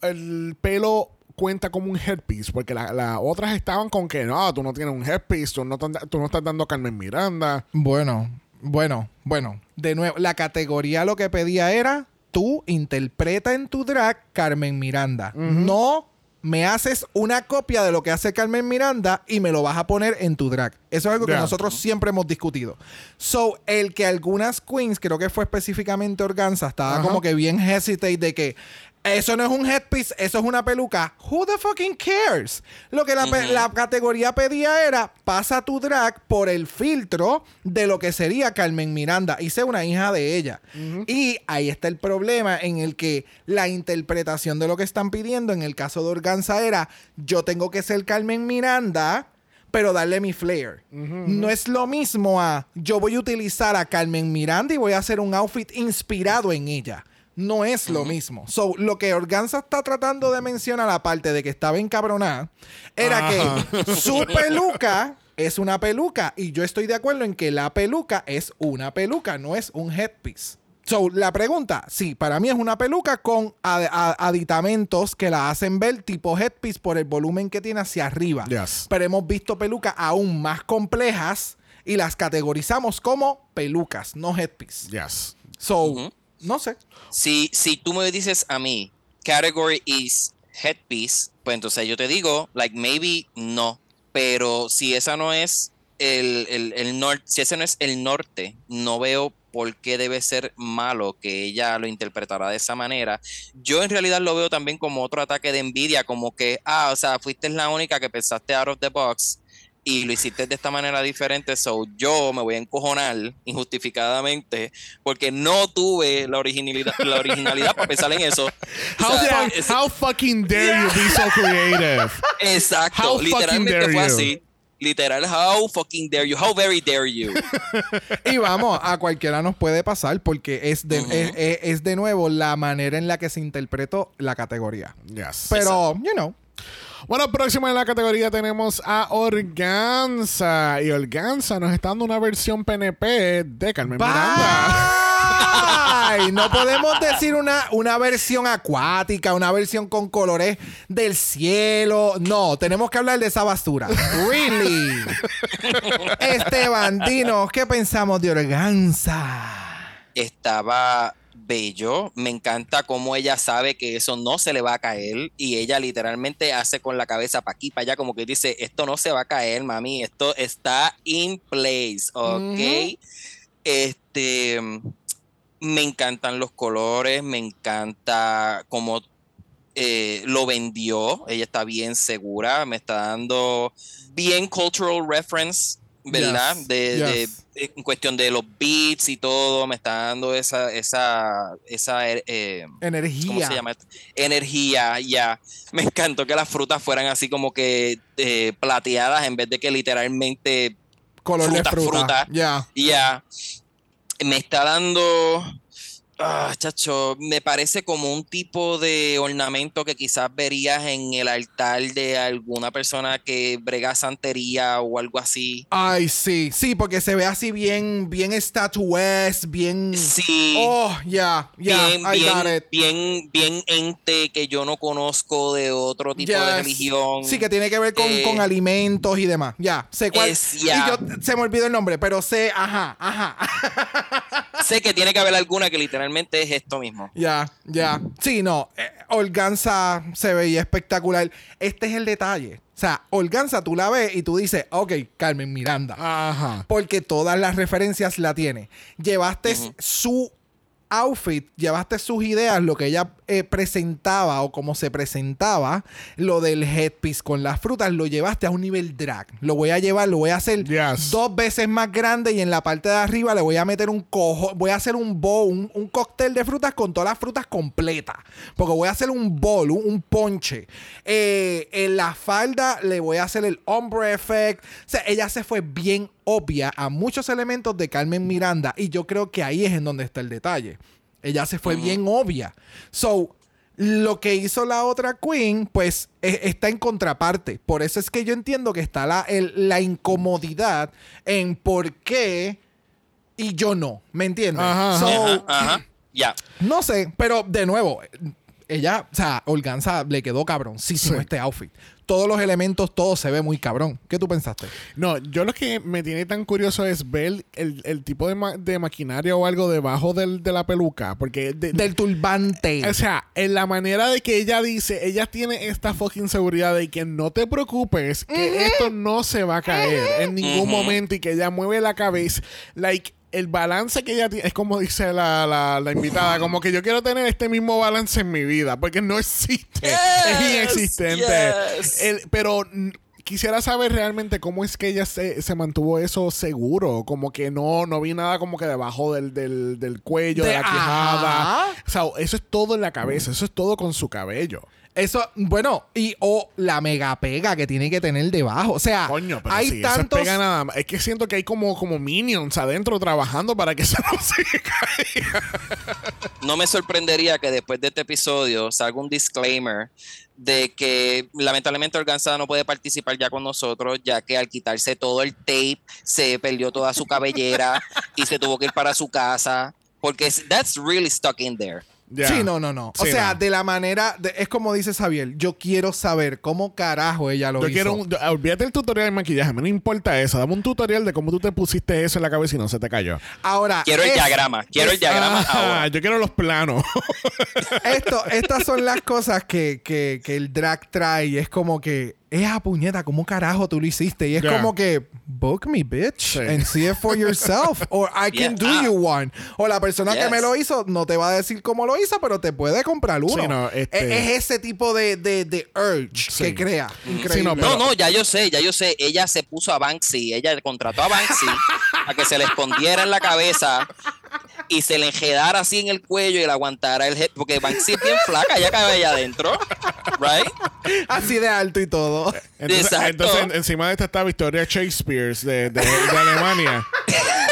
el pelo cuenta como un headpiece, porque la- las otras estaban con que no, tú no tienes un headpiece, tú no, tú no estás dando Carmen Miranda. Bueno, bueno, bueno. De nuevo, la categoría lo que pedía era tú interpreta en tu drag Carmen Miranda. No me haces una copia de lo que hace Carmen Miranda y me lo vas a poner en tu drag. Eso es algo que nosotros siempre hemos discutido. So, el que algunas queens, creo que fue específicamente Organza, estaba como que bien hesitate de que eso no es un headpiece, eso es una peluca. Who the fucking cares? Lo que la, categoría pedía era pasa tu drag por el filtro de lo que sería Carmen Miranda y sé una hija de ella. Y ahí está el problema en el que la interpretación de lo que están pidiendo en el caso de Organza era yo tengo que ser Carmen Miranda pero darle mi flair. No es lo mismo a yo voy a utilizar a Carmen Miranda y voy a hacer un outfit inspirado en ella. No es lo mismo. So, lo que Organza está tratando de mencionar, aparte de que estaba encabronada, era que su peluca es una peluca. Y yo estoy de acuerdo en que la peluca es una peluca, no es un headpiece. So, la pregunta, sí, para mí es una peluca con ad- aditamentos que la hacen ver tipo headpiece por el volumen que tiene hacia arriba. Yes. Pero hemos visto pelucas aún más complejas y las categorizamos como pelucas, no headpiece. Yes. So. No sé. Si, si tú me dices a mí, category is headpiece, pues entonces yo te digo, like, maybe no. Pero si esa no es el, el, el norte, si ese no es el norte, no veo por qué debe ser malo que ella lo interpretara de esa manera. Yo en realidad lo veo también como otro ataque de envidia, como que, ah, o sea, fuiste la única que pensaste out of the box y lo hiciste de esta manera diferente, so yo me voy a encojonar injustificadamente porque no tuve la originalidad, la originalidad para pensar en eso. O How, sea, fu- es- how fucking dare you be so creative? exacto, how fucking literalmente dare fue you. así. Literal, how fucking dare you, how very dare you. Y vamos, a cualquiera nos puede pasar porque es de, Ujú. es, es- es de nuevo la manera en la que se interpretó la categoría. Yes. Pero, you know. Bueno, próximo en la categoría tenemos a Organza. Y Organza nos está dando una versión PNP de Carmen Miranda. Bye. No podemos decir una, una versión acuática, una versión con colores del cielo. No, tenemos que hablar de esa basura. Really. Esteban, dinos, ¿qué pensamos de Organza? Estaba bello, me encanta cómo ella sabe que eso no se le va a caer y ella literalmente hace con la cabeza para aquí, para allá, como que dice, esto no se va a caer, mami, esto está in place, ¿ok? Este, me encantan los colores, me encanta cómo eh, lo vendió, ella está bien segura, me está dando bien cultural reference, ¿verdad? Yes, de, de- en cuestión de los beats y todo, me está dando esa, esa, esa, eh, Energía. ¿cómo se llama? Energía, ya. Me encantó que las frutas fueran así como que eh, plateadas en vez de que literalmente Color fruta, de fruta. fruta. Ya. ya me está dando. Ah, chacho, me parece como un tipo de ornamento que quizás verías en el altar de alguna persona que brega santería o algo así. Ay, sí, sí, porque se ve así bien, bien estatuesque, bien. Sí. Oh, ya, ya, bien, I got bien, it. bien, bien ente que yo no conozco de otro tipo de Yes. religión. Sí, que tiene que ver con, Eh, con alimentos y demás. Ya, sé cuál. es- Y yo se me olvidó el nombre, pero sé, ajá, ajá. Sé que tiene que haber alguna que literalmente es esto mismo. Ya, ya. Sí, no. eh, Organza se veía espectacular. Este es el detalle. O sea, Organza tú la ves y tú dices, ok, Carmen Miranda. Ajá. Porque todas las referencias la tiene. Llevaste su outfit, llevaste sus ideas, lo que ella eh, presentaba o como se presentaba, lo del headpiece con las frutas, lo llevaste a un nivel drag. Lo voy a llevar, lo voy a hacer Yes. dos veces más grande y en la parte de arriba le voy a meter un cojo, voy a hacer un bowl, un, un cóctel de frutas con todas las frutas completas. Porque voy a hacer un bowl, un, un ponche. Eh, en la falda le voy a hacer el ombre effect. O sea, ella se fue bien obvia a muchos elementos de Carmen Miranda y yo creo que ahí es en donde está el detalle. Ella se fue bien obvia. So, lo que hizo la otra queen, pues e- está en contraparte. Por eso es que yo entiendo que está la, el- la incomodidad en por qué y yo no. ¿Me entiendes? Ajá, So, Ajá, ajá. Ya. no sé, pero de nuevo, ella, o sea, Organza le quedó cabroncísimo Sí. este outfit. Todos los elementos, todo se ve muy cabrón. ¿Qué tú pensaste? No, yo lo que me tiene tan curioso es ver el, el tipo de, ma- de maquinaria o algo debajo del- de la peluca. Porque de- Del turbante. O sea, en la manera de que ella dice, ella tiene esta fucking seguridad de que no te preocupes, que esto no se va a caer en ningún momento y que ella mueve la cabeza. Like, el balance que ella tiene, es como dice la, la- la invitada, como que yo quiero tener este mismo balance en mi vida, porque no existe, es inexistente. yes. El- pero quisiera saber realmente cómo es que ella se, se mantuvo eso seguro, como que no, no vi nada como que debajo del, del, del cuello, de, De- la quijada. Ajá. O sea, eso es todo en la cabeza, eso es todo con su cabello. Eso, bueno, y o la mega pega que tiene que tener debajo. O sea, Coño, pero hay si eso es tantos. pega nada más. Es que siento que hay como, como minions adentro trabajando para que eso no se caiga. no me sorprendería que después de este episodio salga un disclaimer de que lamentablemente Organza no puede participar ya con nosotros, ya que al quitarse todo el tape se perdió toda su cabellera y se tuvo que ir para su casa. Porque that's really stuck in there. Sí, no, no, no. O sea, no. de la manera. de- es como dice Xavier. Yo quiero saber cómo carajo ella lo Yo hizo. quiero un, yo- olvídate el tutorial de maquillaje, me no importa eso. Dame un tutorial de cómo tú te pusiste eso en la cabeza y no se te cayó. Ahora. Quiero el diagrama, quiero el diagrama Ah, ahora. yo quiero los planos. Esto, estas son las cosas que, que, que el drag trae. Es como que. Esa puñeta, ¿cómo carajo tú lo hiciste? Y es como que, book me, bitch, Sí. and see it for yourself. Or I can Yeah. do Ah. you one. O la persona que me lo hizo no te va a decir cómo lo hizo, pero te puede comprar uno. Sí, no, este- es, es ese tipo de, de, de urge Sí. que crea. Increíble. Sí, no, pero- No, no, ya yo sé, ya yo sé. Ella se puso a Banksy, ella contrató a Banksy a que se le escondiera en la cabeza y se le enjedara así en el cuello y le aguantara el head, porque Banksy es bien flaca, ella cabe allá adentro, right? Así de alto y todo. Entonces, Exacto. entonces, en- encima de esta está Victoria Shakespeare de, de, de Alemania.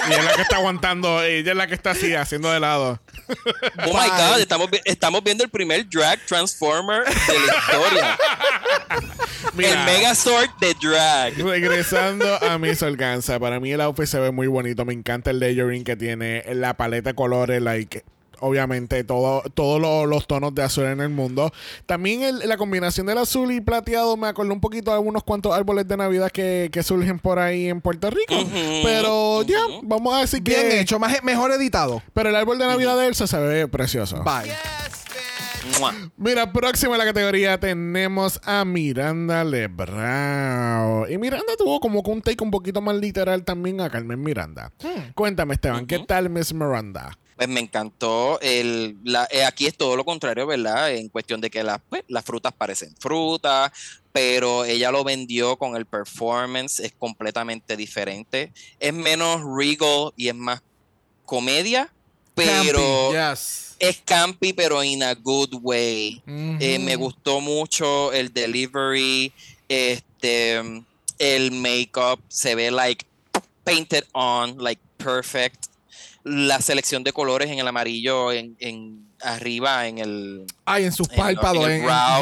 y es la que está aguantando, ella es la que está así, haciendo de lado. Oh my God, estamos, estamos viendo el primer drag transformer de la historia. Mira, El Megazord de drag. Regresando a Miss Organza, para mí el outfit se ve muy bonito. Me encanta el layering que tiene, la paleta de colores, like. Obviamente, todo, todos lo- los tonos de azul en el mundo. También el- la combinación del azul y plateado me acordó un poquito de algunos cuantos árboles de Navidad que, que surgen por ahí en Puerto Rico. Pero ya, ujú. vamos a decir Bien que. hecho, más, mejor editado. Pero el árbol de Navidad de Elsa se ve precioso. Bye. Mira, próximo en la categoría tenemos a Miranda Lebrao. Y Miranda tuvo como que un take un poquito más literal también a Carmen Miranda. Cuéntame, Esteban, ¿qué tal Miss Miranda? Pues me encantó. El, la- eh, aquí es todo lo contrario, ¿verdad? En cuestión de que las, pues, las frutas parecen frutas, pero ella lo vendió con el performance, es completamente diferente. Es menos regal y es más comedia, pero Campy, yes. es campy, pero in a good way. Eh, me gustó mucho el delivery, este, el makeup se ve like painted on, like perfect. La selección de colores en el amarillo, en, en arriba, en el Ay, en sus párpados.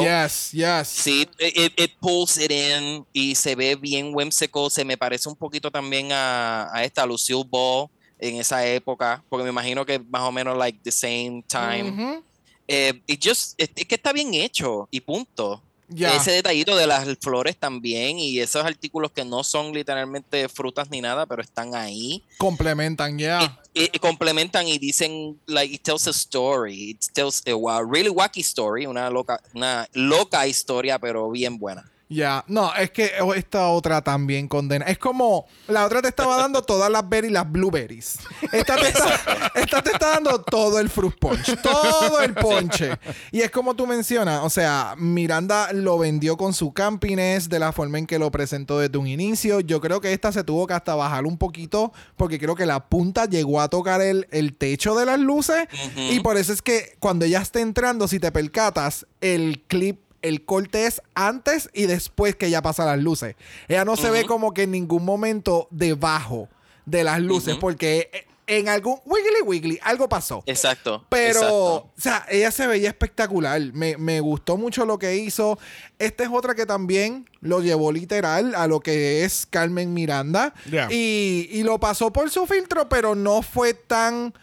yes, yes. sí, it, it pulls it in y se ve bien whimsical. Se me parece un poquito también a, a esta Lucille Ball en esa época, porque me imagino que más o menos like the same time. Eh, just, es, es que está bien hecho y punto. Ese detallito de las flores también y esos artículos que no son literalmente frutas ni nada, pero están ahí. Complementan, ya. Y, y complementan y dicen, like, it tells a story. It tells a really wacky story, una loca, una loca historia, pero bien buena. Ya, no, es que esta otra también condena. Es como la otra te estaba dando todas las berries, las blueberries. Esta te, está, esta te está dando todo el fruit punch, todo el ponche. Y es como tú mencionas, o sea, Miranda lo vendió con su campiness de la forma en que lo presentó desde un inicio. Yo creo que esta se tuvo que hasta bajar un poquito porque creo que la punta llegó a tocar el, el techo de las luces. Y por eso es que cuando ella está entrando, si te percatas, el clip el corte es antes y después que ella pasa las luces. Ella no se ve como que en ningún momento debajo de las luces, porque en algún wiggly wiggly algo pasó. Exacto. Pero, exacto. o sea, ella se veía espectacular. Me, me gustó mucho lo que hizo. Esta es otra que también lo llevó literal a lo que es Carmen Miranda. Ya. Y, y lo pasó por su filtro, pero no fue tan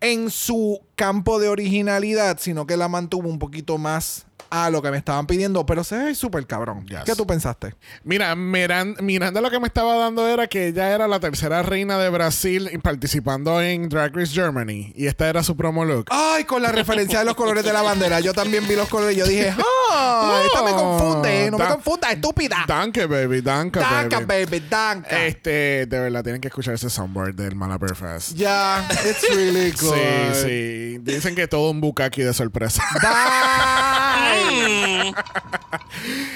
en su campo de originalidad, sino que la mantuvo un poquito más a lo que me estaban pidiendo, pero se ve súper cabrón. Yes. ¿Qué tú pensaste? Mira, Miran- Miranda lo que me estaba dando era que ella era la tercera reina de Brasil participando en Drag Race Germany. Y esta era su promo look. Ay, con la referencia de los colores de la bandera. Yo también vi los colores y yo dije, ¡ah! esta me confunde, no me Da- confunda, estúpida. Danke, baby, danke, Danka, baby. baby, danka. Este, de verdad, tienen que escuchar ese soundboard del Malaperfest. Ya, it's really good. Sí, sí. Dicen que todo un bukkake de sorpresa. Bye.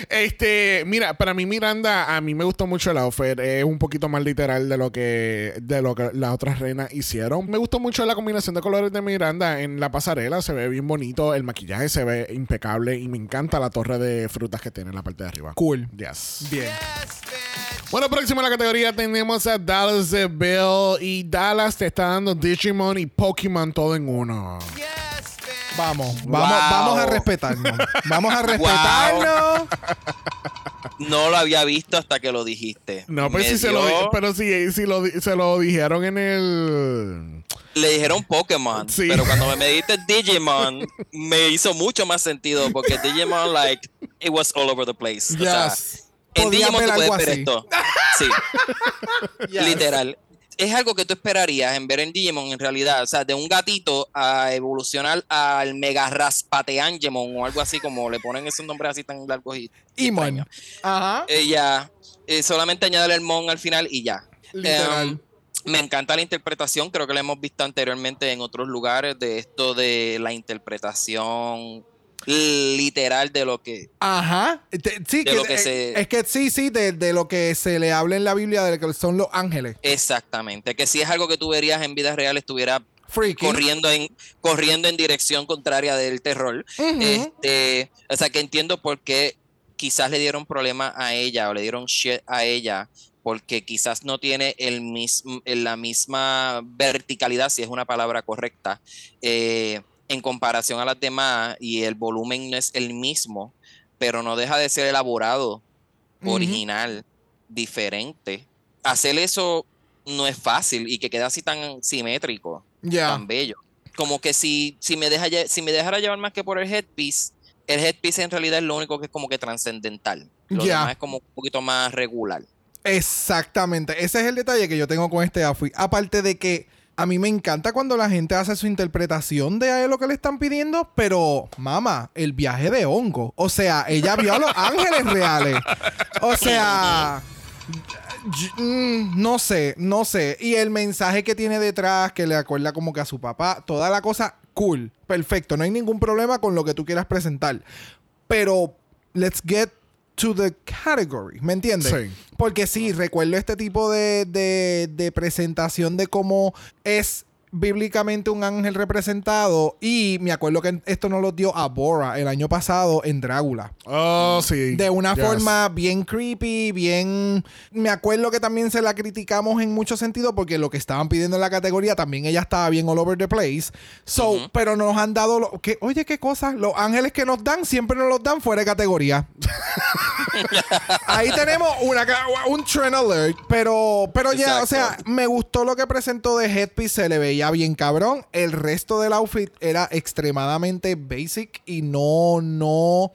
Este, mira, para mí Miranda, a mí me gustó mucho el outfit. Es un poquito más literal de lo que de lo que las otras reinas hicieron. Me gustó mucho la combinación de colores de Miranda en la pasarela. Se ve bien bonito. El maquillaje se ve impecable. Y me encanta la torre de frutas que tiene en la parte de arriba. Cool. Yes. Bien. Bueno, próximo en la categoría tenemos a Dallas de Bill. Y Dallas te está dando Digimon y Pokémon todo en uno. Vamos, vamos, Wow. vamos a respetarnos. Vamos a respetarnos. no lo había visto hasta que lo dijiste. No, pero Me si se lo, pero si, si lo, se lo dijeron en el. Le dijeron Pokémon, Sí. pero cuando me dijiste Digimon, me hizo mucho más sentido porque Digimon, like, it was all over the place. O sea, Yes. en Digimon tú puedes ver así. esto. Sí, Yes. literal. Es algo que tú esperarías en ver en Digimon en realidad. O sea, de un gatito a evolucionar al mega raspateangemon o algo así como le ponen esos nombres así tan largos y Imon. Ajá. Ella eh, solamente añade el mon al final y ya. Literal. Em, me encanta la interpretación, creo que la hemos visto anteriormente en otros lugares de esto de la interpretación literal de lo que Ajá. Te- sí, De que, lo que eh, se- es que sí, sí, de, de lo que se le habla en la Biblia de que son los ángeles. exactamente, que si es algo que tú verías en vida real estuviera Freaky. corriendo en corriendo en dirección contraria del terror. Ujú. Este, o sea, que entiendo por qué quizás le dieron problema a ella o le dieron shit a ella porque quizás no tiene el mismo, la misma verticalidad, si es una palabra correcta, eh, en comparación a las demás y el volumen no es el mismo, pero no deja de ser elaborado, original, diferente. Hacer eso no es fácil y que quede así tan simétrico tan bello. Como que si, si, me deja, si me dejara llevar más que por el headpiece, el headpiece en realidad es lo único que es como que trascendental. Lo demás es como un poquito más regular. Exactamente. Ese es el detalle que yo tengo con este outfit. Aparte de que a mí me encanta cuando la gente hace su interpretación de lo que le están pidiendo, pero, mamá, el viaje de hongo. O sea, ella vio a los ángeles reales. O sea, mm, no sé, no sé. Y el mensaje que tiene detrás, que le acuerda como que a su papá, toda la cosa, cool, perfecto. No hay ningún problema con lo que tú quieras presentar. Pero, let's get to the category, ¿me entiendes? Sí. Porque sí, recuerdo este tipo de, de- de presentación de cómo es bíblicamente un ángel representado y me acuerdo que esto nos lo dio a Bora el año pasado en Drácula. Oh, sí. De una Yes. forma bien creepy, bien... Me acuerdo que también se la criticamos en muchos sentidos porque lo que estaban pidiendo en la categoría también ella estaba bien all over the place. So, pero nos han dado... Lo, que, oye, qué cosa. Los ángeles que nos dan siempre nos los dan fuera de categoría. Ahí tenemos una, un trend alert. Pero, pero ya, o sea, me gustó lo que presentó de Headpiece. Se le veía bien cabrón. El resto del outfit era extremadamente basic y no, no.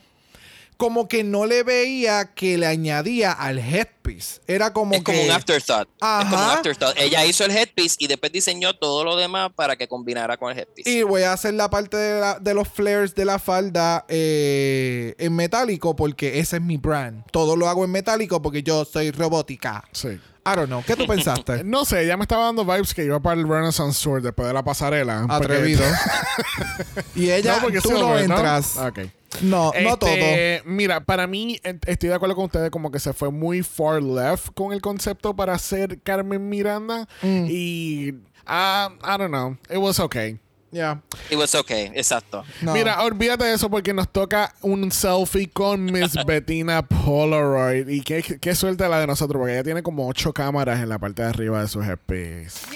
Como que no le veía que le añadía al headpiece. Era como es como que. un afterthought. Es como un afterthought. Ella hizo el headpiece y después diseñó todo lo demás para que combinara con el headpiece. Y voy a hacer la parte de, la- de los flares de la falda eh, en metálico porque ese es mi brand. Todo lo hago en metálico porque yo soy robótica. Sí. I don't know. ¿Qué tú pensaste? No sé, ya me estaba dando vibes que iba para el Renaissance Tour después de la pasarela. porque- Atrevido. y ella, no, porque tú no ¿no? entras. Ok. No, no todo. Este, Mira, para mí, estoy de acuerdo con ustedes, como que se fue muy far left con el concepto para hacer Carmen Miranda. Mm. Y. ah, I don't know. It was okay. Ya. It was okay, exacto. No. Mira, olvídate de eso porque nos toca un selfie con Miss Bettina Polaroid. Y qué, qué suerte la de nosotros, porque ella tiene como ocho cámaras en la parte de arriba de su headpiece.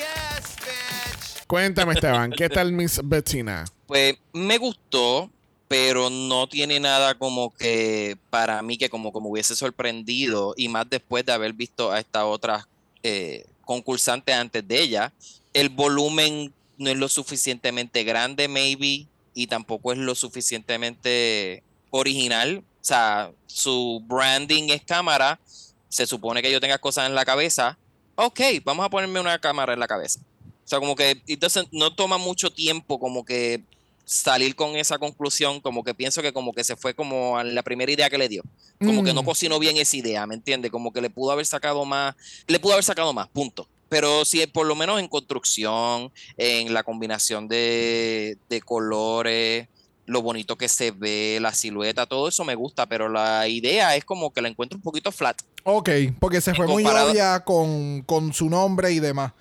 Cuéntame, Esteban, ¿qué tal Miss Bettina? Pues me gustó, pero no tiene nada como que para mí que como, como hubiese sorprendido y más después de haber visto a esta otra eh, concursante antes de ella. El volumen no es lo suficientemente grande, maybe, y tampoco es lo suficientemente original. O sea, su branding es cámara. Se supone que yo tenga cosas en la cabeza. Ok, vamos a ponerme una cámara en la cabeza. O sea, como que entonces no toma mucho tiempo como que salir con esa conclusión, como que pienso que como que se fue como a la primera idea que le dio. Como que no Mm. cocinó bien esa idea, ¿me entiendes? Como que le pudo haber sacado más, le pudo haber sacado más, punto. Pero sí, por lo menos en construcción, en la combinación de, de colores, lo bonito que se ve, la silueta, todo eso me gusta, pero la idea es como que la encuentro un poquito flat. Ok, porque se fue muy obvia con, con su nombre y demás.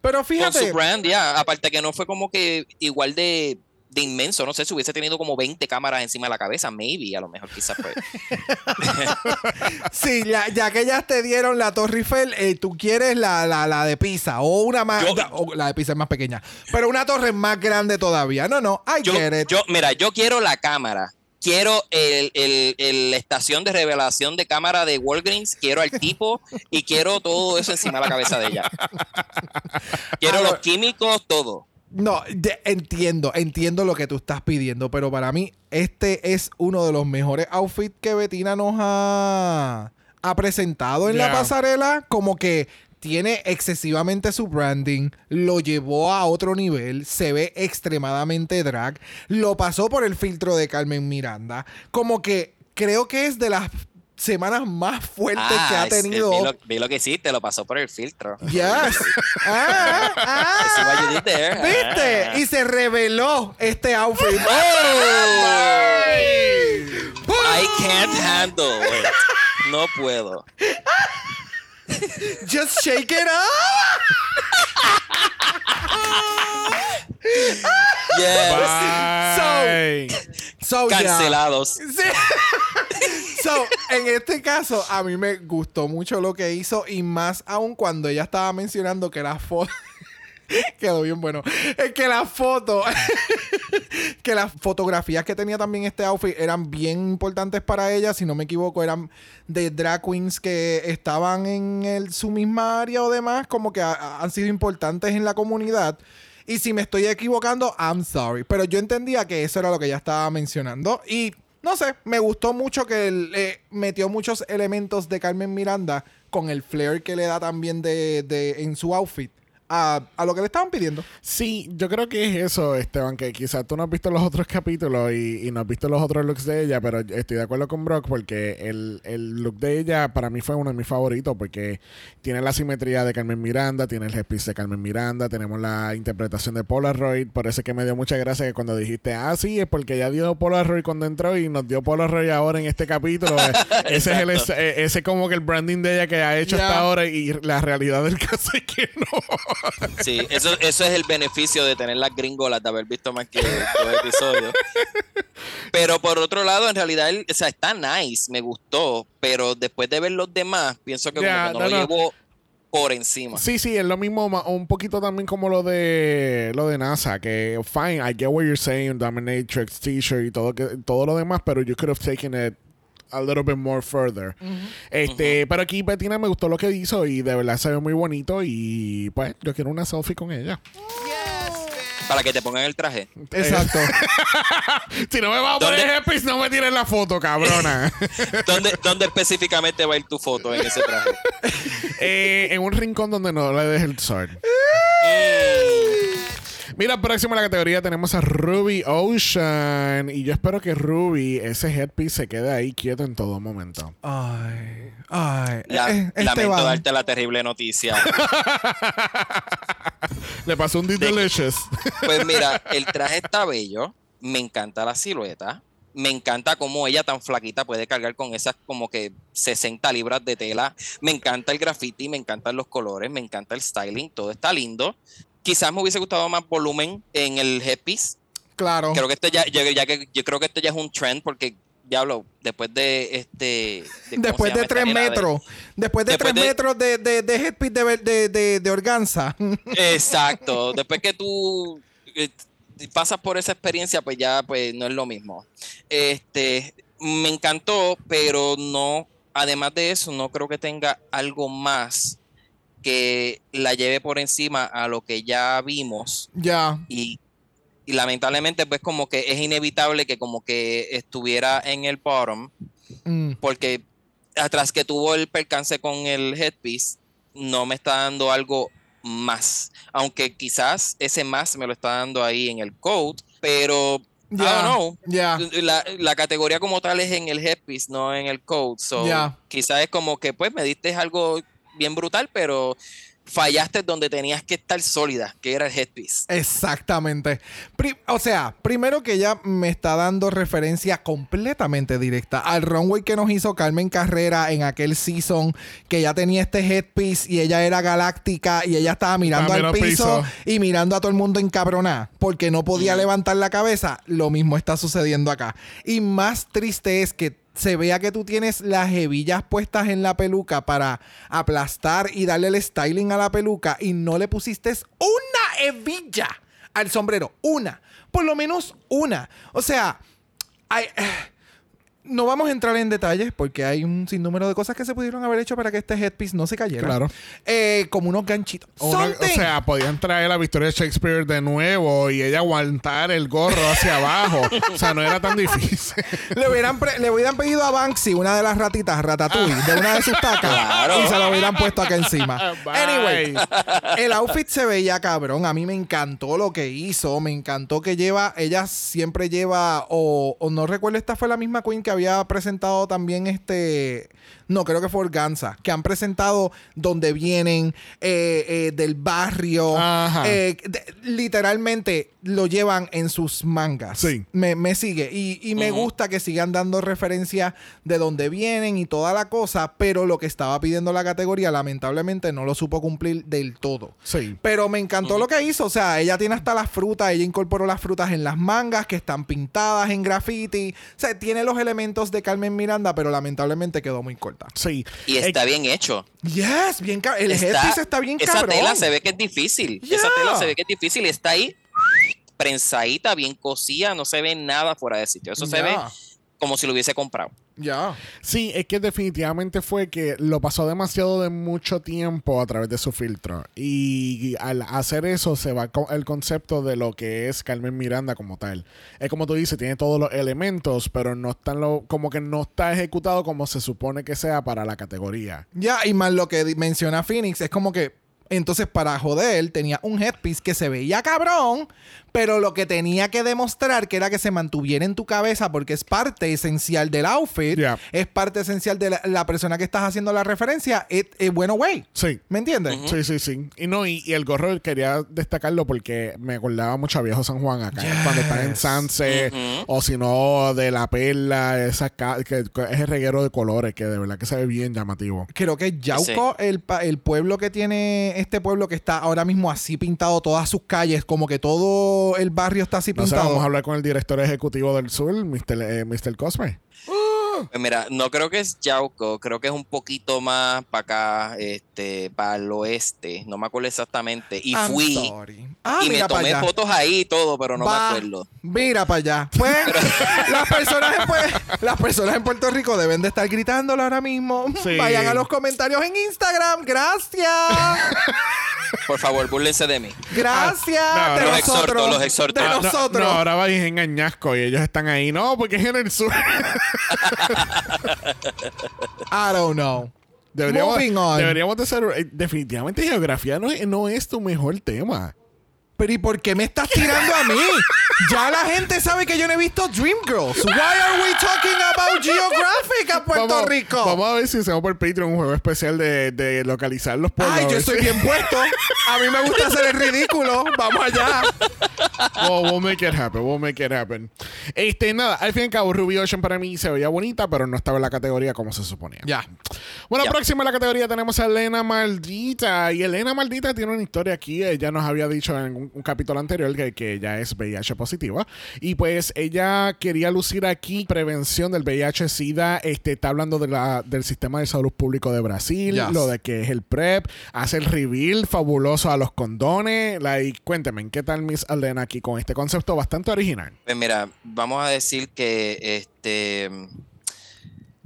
Pero Con fíjate, su brand, ya. Aparte que no fue como que igual de, de inmenso, no sé, si hubiese tenido como 20 cámaras encima de la cabeza, maybe, a lo mejor quizás pues. sí, ya, ya que ellas te dieron la Torre Eiffel, eh, tú quieres la, la, la de Pisa o una más. Yo- o la de Pisa es más pequeña, pero una torre más grande todavía. No, no, I yo, get it. yo, mira, yo quiero la cámara. Quiero el, el- estación de revelación de cámara de Walgreens, quiero al tipo y quiero todo eso encima de la cabeza de ella. Quiero A los químicos, todo. No, entiendo, entiendo lo que tú estás pidiendo, pero para mí este es uno de los mejores outfits que Betina nos ha, ha presentado en la pasarela. Como que tiene excesivamente su branding, lo llevó a otro nivel, se ve extremadamente drag, lo pasó por el filtro de Carmen Miranda. Como que creo que es de las semanas más fuertes que ha Ah, tenido. Vi lo, vi lo que hiciste, lo pasó por el filtro. Yes. Ah, ah. You did there. ¿Viste? Ah. Y se reveló este outfit. I can't handle it. No puedo. Just shake it up. Yes. Bye. So, Cancelados. Sí. So, en este caso, a mí me gustó mucho lo que hizo y más aún cuando ella estaba mencionando que la foto... Quedó bien bueno. Es que la foto, que las fotografías que tenía también este outfit eran bien importantes para ella. Si no me equivoco, eran de drag queens que estaban en el- su misma área o demás, como que ha- han sido importantes en la comunidad. Y si me estoy equivocando, I'm sorry. Pero yo entendía que eso era lo que ella estaba mencionando. Y no sé, me gustó mucho que le metió muchos elementos de Carmen Miranda con el flair que le da también de- en su outfit a, a lo que le estaban pidiendo. Sí, yo creo que es eso, Esteban, que quizás tú no has visto los otros capítulos y, y no has visto los otros looks de ella, pero estoy de acuerdo con Brock porque el, el look de ella para mí fue uno de mis favoritos porque tiene la simetría de Carmen Miranda, tiene el headpiece de Carmen Miranda, tenemos la interpretación de Polaroid, por eso es que me dio mucha gracia que cuando dijiste, ah, sí, es porque ella dio Polaroid cuando entró y nos dio Polaroid ahora en este capítulo. ese es el, Exacto. ese, ese como que el branding de ella que ha hecho hasta ahora y la realidad del caso es que no. Sí, eso, eso es el beneficio de tener las gringolas, de haber visto más que dos episodios. Pero por otro lado, en realidad, él- o sea, está nice, me gustó, pero después de ver los demás, pienso que, como Ya, que no, no, lo no. llevo por encima. Sí, sí, es lo mismo, un poquito también como lo de lo de NASA, que fine, I get what you're saying, Dominatrix, T-shirt y todo, que, todo lo demás, pero you could have taken it a little bit more further. Este, pero aquí Bettina me gustó lo que hizo y de verdad se ve muy bonito y pues yo quiero una selfie con ella. Para que te pongan el traje. Exacto. Si no me vas a poner headpiece, no me tires la foto, cabrona. ¿Dónde, ¿Dónde específicamente va a ir tu foto en ese traje? Eh, en un rincón donde no le dejes el sol. Mira, próximo en la categoría tenemos a Ruby Ocean. Y yo espero que Ruby, ese headpiece, se quede ahí quieto en todo momento. ay, ay. La- Eh, este lamento va. darte la terrible noticia. Le pasó un D De- Delicious. Pues mira, el traje está bello. Me encanta la silueta. Me encanta cómo ella tan flaquita puede cargar con esas como que 60 libras de tela. Me encanta el graffiti, me encantan los colores, me encanta el styling, todo está lindo. Quizás me hubiese gustado más volumen en el headpiece. Claro. Creo que esto ya, ya que, yo creo que esto ya es un trend porque diablo, después de este de- ¿cómo se Después de tres de- metros. Después de Después tres metros de, de, de headpiece de, de, de, de organza. Exacto. Después que tú eh, pasas por esa experiencia, pues ya pues no es lo mismo. Este, me encantó, pero no, además de eso, no creo que tenga algo más que la lleve por encima a lo que ya vimos Ya. y, y lamentablemente pues como que es inevitable que como que estuviera en el bottom Mm. porque atrás que tuvo el percance con el headpiece no me está dando algo más aunque quizás ese más me lo está dando ahí en el code pero I Ya. don't know Ya. la, la categoría como tal es en el headpiece, no en el code. So, Ya. quizás es como que pues me diste algo bien brutal, pero fallaste donde tenías que estar sólida, que era el headpiece. Exactamente. Pri- o sea, primero que ella me está dando referencia completamente directa al runway que nos hizo Carmen Carrera en aquel season, que ya tenía este headpiece y ella era galáctica y ella estaba mirando al piso, piso. y mirando a todo el mundo encabroná porque no podía levantar la cabeza. Lo mismo está sucediendo acá. Y más triste es que se vea que tú tienes las hebillas puestas en la peluca para aplastar y darle el styling a la peluca y no le pusiste una hebilla al sombrero. Una. Por lo menos una. O sea, no vamos a entrar en detalles porque hay un sinnúmero de cosas que se pudieron haber hecho para que este headpiece no se cayera. Claro. Eh, como unos ganchitos. O, una- o sea, podían traer a Victoria Shakespeare de nuevo y ella aguantar el gorro hacia abajo. O sea, no era tan difícil. Le hubieran, pre- le hubieran pedido a Banksy una de las ratitas, Ratatouille, de una de sus tacas, Claro. y se lo hubieran puesto acá encima. Bye. Anyway, el outfit se veía cabrón. A mí me encantó lo que hizo. Me encantó que lleva, ella siempre lleva, o, o no recuerdo, esta fue la misma queen que había presentado también este. No, creo que fue Organza, que han presentado donde vienen, eh, eh, del barrio. Eh, de- literalmente lo llevan en sus mangas. Sí. Me, me sigue. Y, y me gusta que sigan dando referencia de dónde vienen y toda la cosa, pero lo que estaba pidiendo la categoría, lamentablemente, no lo supo cumplir del todo. Sí. Pero me encantó lo que hizo. O sea, ella tiene hasta las frutas. Ella incorporó las frutas en las mangas que están pintadas en graffiti. O sea, tiene los elementos de Carmen Miranda, pero lamentablemente quedó muy corta. Sí. Y Eh, está bien hecho. Yes, bien El headpiece está bien esa cabrón. tela se ve que es difícil. Esa tela se ve que es difícil y está ahí prensadita, bien cosida, no se ve nada fuera de sitio. Eso se ve como si lo hubiese comprado. Ya. Sí, es que definitivamente fue que lo pasó demasiado de mucho tiempo a través de su filtro. Y al hacer eso se va co- el concepto de lo que es Carmen Miranda como tal. Es como tú dices, tiene todos los elementos, pero no están lo, como que no está ejecutado como se supone que sea para la categoría. Ya, y más lo que menciona Phoenix, es como que entonces para joder tenía un headpiece que se veía cabrón, pero lo que tenía que demostrar que era que se mantuviera en tu cabeza porque es parte esencial del outfit, es parte esencial de la, la persona que estás haciendo la referencia, es bueno, güey. Sí. ¿Me entiendes? Sí, sí, sí. Y no, y, y el gorro quería destacarlo porque me acordaba mucho a Viejo San Juan acá. Cuando están en. Sanse, o si no, de la perla, esa que, que es el reguero de colores que de verdad que se ve bien llamativo. Creo que Yauco, el, pa- el pueblo que tiene este pueblo que está ahora mismo así pintado todas sus calles, como que todo el barrio está así No sé, pintado. vamos a hablar con el director ejecutivo del sur, Mr. eh, Mr. Cosme. Pues mira, no creo que es Yauco, creo que es un poquito más para acá, este, para el oeste, no me acuerdo exactamente. Y I'm fui. Ah, y me tomé fotos ahí y todo, pero no Va, me acuerdo. Mira para allá. Pues las personas, en, pues, las personas en Puerto Rico deben de estar gritándolo ahora mismo. Sí. Vayan a los comentarios en Instagram. Gracias. Por favor, búrlense de mí. Gracias. Ah, no, de los nosotros. exhorto, los exhorto. De Ah, No, nosotros. no, ahora vais en Añasco y ellos están ahí. No, porque es en el sur. I don't know. Deberíamos, Moving on. deberíamos de ser... eh, definitivamente geografía no es, no es tu mejor tema. Pero ¿y por qué me estás tirando a mí? Ya la gente sabe que yo no he visto Dreamgirls. Why are we talking about geographic a Puerto vamos, Rico? Vamos a ver si hacemos por Patreon un juego especial de, de localizar los pueblos. Ay, yo estoy bien puesto. A mí me gusta hacer el ridículo. Vamos allá. Well, we'll make it happen. We'll make it happen. Este, nada, al fin y al cabo, Ruby Ocean para mí se veía bonita, pero no estaba en la categoría como se suponía. Ya. Bueno, próxima en la categoría tenemos a Elena Maldita. Y Elena Maldita tiene una historia aquí. Ella nos había dicho en un, un capítulo anterior que, que ella es VIH positiva. Y pues ella quería lucir aquí prevención del VIH-Sida. Este, está hablando de la, del sistema de salud público de Brasil, Yes. lo de que es el PrEP, hace el reveal fabuloso a los condones. Like, cuénteme, ¿qué tal Miss Elena aquí con este concepto bastante original? Pues mira, vamos a decir que este.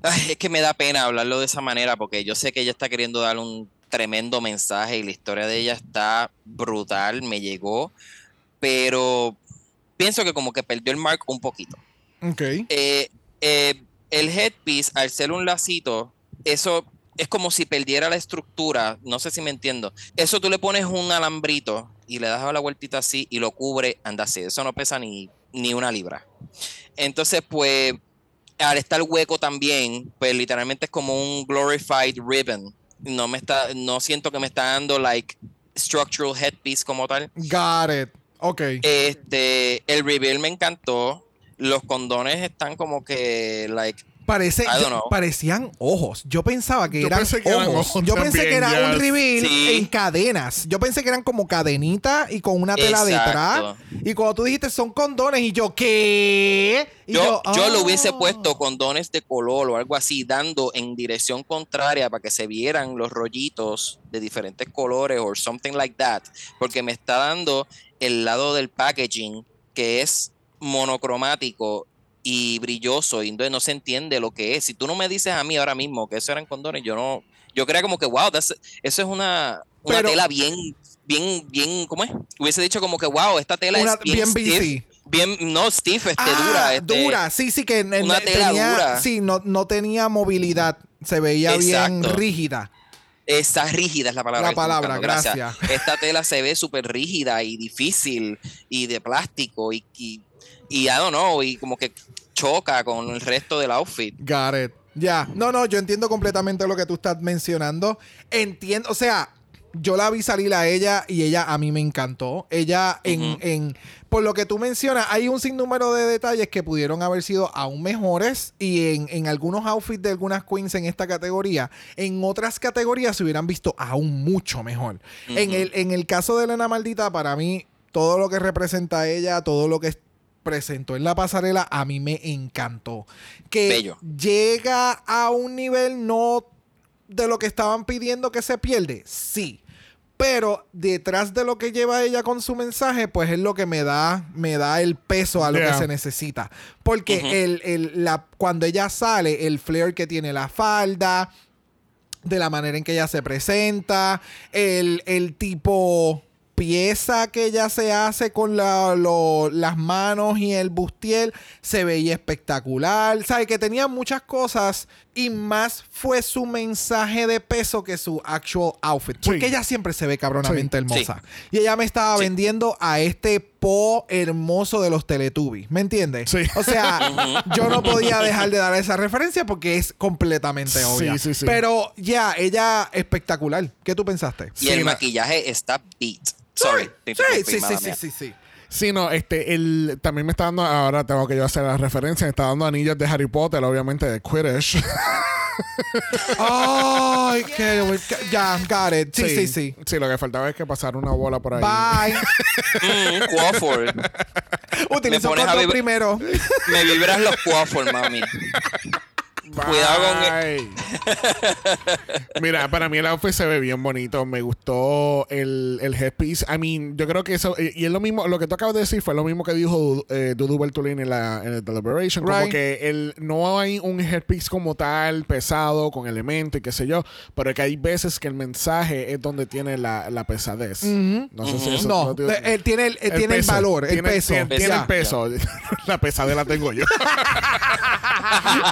ay, es que me da pena hablarlo de esa manera porque yo sé que ella está queriendo dar un tremendo mensaje y la historia de ella está brutal, me llegó, pero pienso que como que perdió el mark un poquito. Ok. Eh, eh, el headpiece, al ser un lacito, eso es como si perdiera la estructura, no sé si me entiendo. Eso tú le pones un alambrito y le das la vueltita así y lo cubre, anda así, eso no pesa ni, ni una libra. Entonces, pues, al estar hueco también, pues literalmente es como un glorified ribbon. No me está, no siento que me está dando like structural headpiece como tal. Got it. Ok. Este, el reveal me encantó. Los condones están como que like Parece, yo- parecían ojos. Yo pensaba que Yo eran pensé que eran ojos. Yo pensé que era un reveal Sí. en cadenas. Yo pensé que eran como cadenitas y con una tela Exacto. detrás. Y cuando tú dijiste son condones, y yo, ¿qué? Y Yo, yo "Ah". hubiese puesto condones de color o algo así, dando en dirección contraria para que se vieran los rollitos de diferentes colores o something like that, porque me está dando el lado del packaging que es monocromático y brilloso y entonces no se entiende lo que es. Si tú no me dices a mí ahora mismo que eso eran condones, yo no, yo creía como que wow, eso es una, una Pero- tela bien, bien, bien, ¿cómo es? Hubiese dicho como que wow, esta tela Una- es bien, bien stiff, busy. bien, no stiff, este Ah, dura, este, dura. Sí, sí, que en- una tela tenía, dura. Sí, no, no tenía movilidad. Se veía bien rígida. Está rígida es la palabra. La palabra, buscando, gracias. Esta tela se ve súper rígida y difícil y de plástico y, y, y I don't know, y como que choca con el resto del outfit. Got it. Ya. No, no, yo entiendo completamente lo que tú estás mencionando. Entiendo, o sea, yo la vi salir a ella y ella a mí me encantó. Ella en, en por lo que tú mencionas, hay un sinnúmero de detalles que pudieron haber sido aún mejores y en, en algunos outfits de algunas queens en esta categoría, en otras categorías se hubieran visto aún mucho mejor. en, el, en el caso de Elena Maldita, para mí, todo lo que representa a ella, todo lo que presentó en la pasarela, a mí me encantó. Que Bello. llega a un nivel no de lo que estaban pidiendo que se pierde, sí. Pero detrás de lo que lleva ella con su mensaje, pues es lo que me da, me da el peso a lo Yeah. que se necesita. Porque el, el- la, cuando ella sale, el flair que tiene la falda, de la manera en que ella se presenta, el, el tipo pieza que ella se hace con la- lo- las manos y el bustier se veía espectacular. ¿Sabes? Que tenía muchas cosas y más fue su mensaje de peso que su actual outfit. Porque Sí. ella siempre se ve cabronamente Sí. hermosa. Y ella me estaba Sí. vendiendo a este po hermoso de los Teletubbies. ¿Me entiendes? Sí. O sea, yo no podía dejar de dar esa referencia porque es completamente Sí, obvia. sí, sí. Pero ya, ella espectacular. ¿Qué tú pensaste? Y Sí, el la- maquillaje está beat. Sorry. Sí, sí, sí, sí, sí, sí. No, este, el, también me está dando, ahora tengo que yo hacer la referencia, me está dando anillos de Harry Potter, obviamente de Quidditch. Ay, qué ya, got it. Sí, sí, sí. Sí, lo que faltaba es que pasara una bola por ahí. Bye. Mm, Quafford. Utilizo pones a primero. Me vibras los Quafford, mami. Cuidado con Bye. Mira, para mí el outfit se ve bien bonito. Me gustó el, el headpiece. I mean, yo creo que eso. Y es lo mismo. Lo que tú acabas de decir fue lo mismo que dijo eh, Dudu Bertolini en, la, en el Deliberation. Como que el, no hay un headpiece como tal, pesado, con elementos y qué sé yo. Pero que hay veces que el mensaje es donde tiene la, la pesadez. No sé si eso. No, te- eh, él tiene el, él tiene el peso. valor, el peso. Tiene, el peso. la pesadez la tengo yo.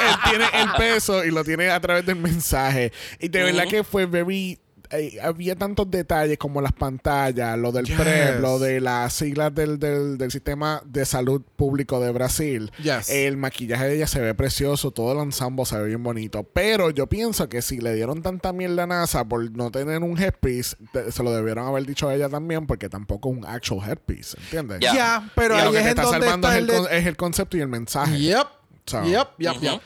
él tiene el peso y lo tiene a través del mensaje. Y de verdad que fue very. eh, había tantos detalles como las pantallas, lo del Yes. PrEP, lo de las siglas del, del, del sistema de salud público de Brasil. Yes. El maquillaje de ella se ve precioso, todo el ensamble se ve bien bonito. Pero yo pienso que si le dieron tanta mierda a NASA por no tener un headpiece, te- se lo debieron haber dicho a ella también, porque tampoco es un actual headpiece, ¿entiendes? Ya. Pero y ahí lo que es te en está donde salvando está es el de- es el concepto y el mensaje. Yep. So. Yep, yep, yep.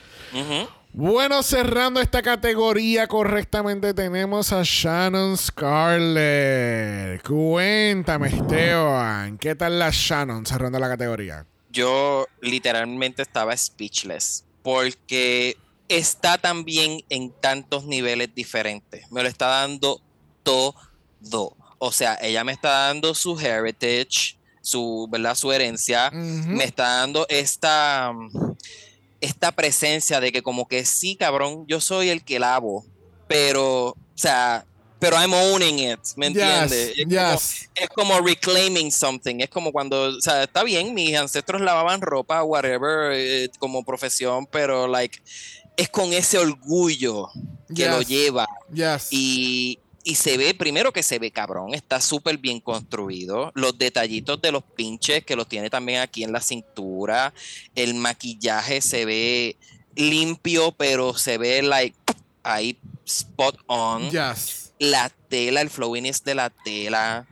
Bueno, cerrando esta categoría correctamente, tenemos a Shannon Scarlett. Cuéntame, Esteban, ¿qué tal la Shannon cerrando la categoría? yo literalmente estaba speechless porque está también en tantos niveles diferentes. Me lo está dando todo. O sea, ella me está dando su heritage, su, ¿verdad? su herencia. Me está dando esta, esta presencia de que como que sí, cabrón, yo soy el que lavo, pero, o sea, pero I'm owning it, ¿me Yes, entiendes? Es, yes. es como reclaiming something, es como cuando, o sea, está bien, mis ancestros lavaban ropa, whatever, eh, como profesión, pero like, es con ese orgullo que lo Yes. lleva Yes. y, y se ve, primero que se ve cabrón, está súper bien construido. Los detallitos de los pinches que los tiene también aquí en la cintura. El maquillaje se ve limpio, pero se ve like ahí spot on. Yes. La tela, el flowiness de la tela.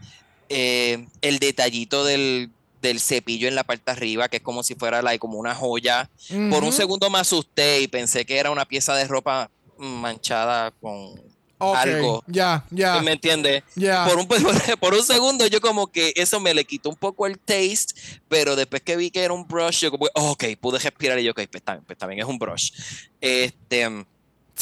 eh, el detallito del, del cepillo en la parte arriba, que es como si fuera like, como una joya. Por un segundo me asusté y pensé que era una pieza de ropa manchada con Ok, algo. Ya, ya. ¿Me entiendes? Ya. Por, un, por un segundo yo como que eso me le quitó un poco el taste, pero después que vi que era un brush, yo como, oh, ok, pude respirar y yo, ok, pues bien, pues bien, es un brush. Este,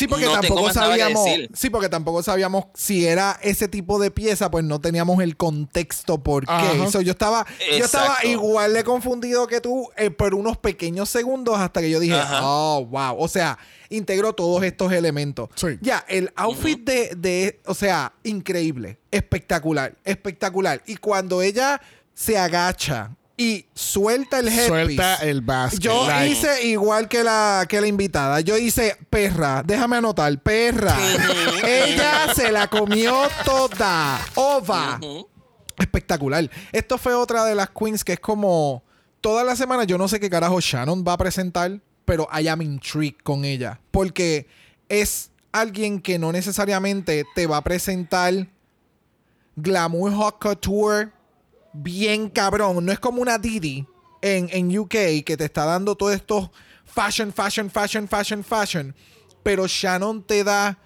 Sí, porque No tampoco sabíamos. Sí, porque tampoco sabíamos si era ese tipo de pieza, pues no teníamos el contexto por qué. So, yo estaba, yo estaba igual de confundido que tú eh, por unos pequeños segundos hasta que yo dije, Ajá. oh, wow. O sea, integró todos estos elementos. Sí. Ya, el outfit de, de, o sea, increíble, espectacular, espectacular. Y cuando ella se agacha y suelta el headpiece. Suelta el basket. Yo like- hice igual que la, que la invitada. Yo hice perra. Déjame anotar. Perra. Ella se la comió toda. Ova. Espectacular. Esto fue otra de las queens que es como. Toda la semana yo no sé qué carajo Shannon va a presentar, pero I am intrigued con ella. Porque es alguien que no necesariamente te va a presentar glamour hot couture bien cabrón. No es como una Didi en, en UK que te está dando todo esto fashion, fashion, fashion, fashion, fashion. Pero Shannon te da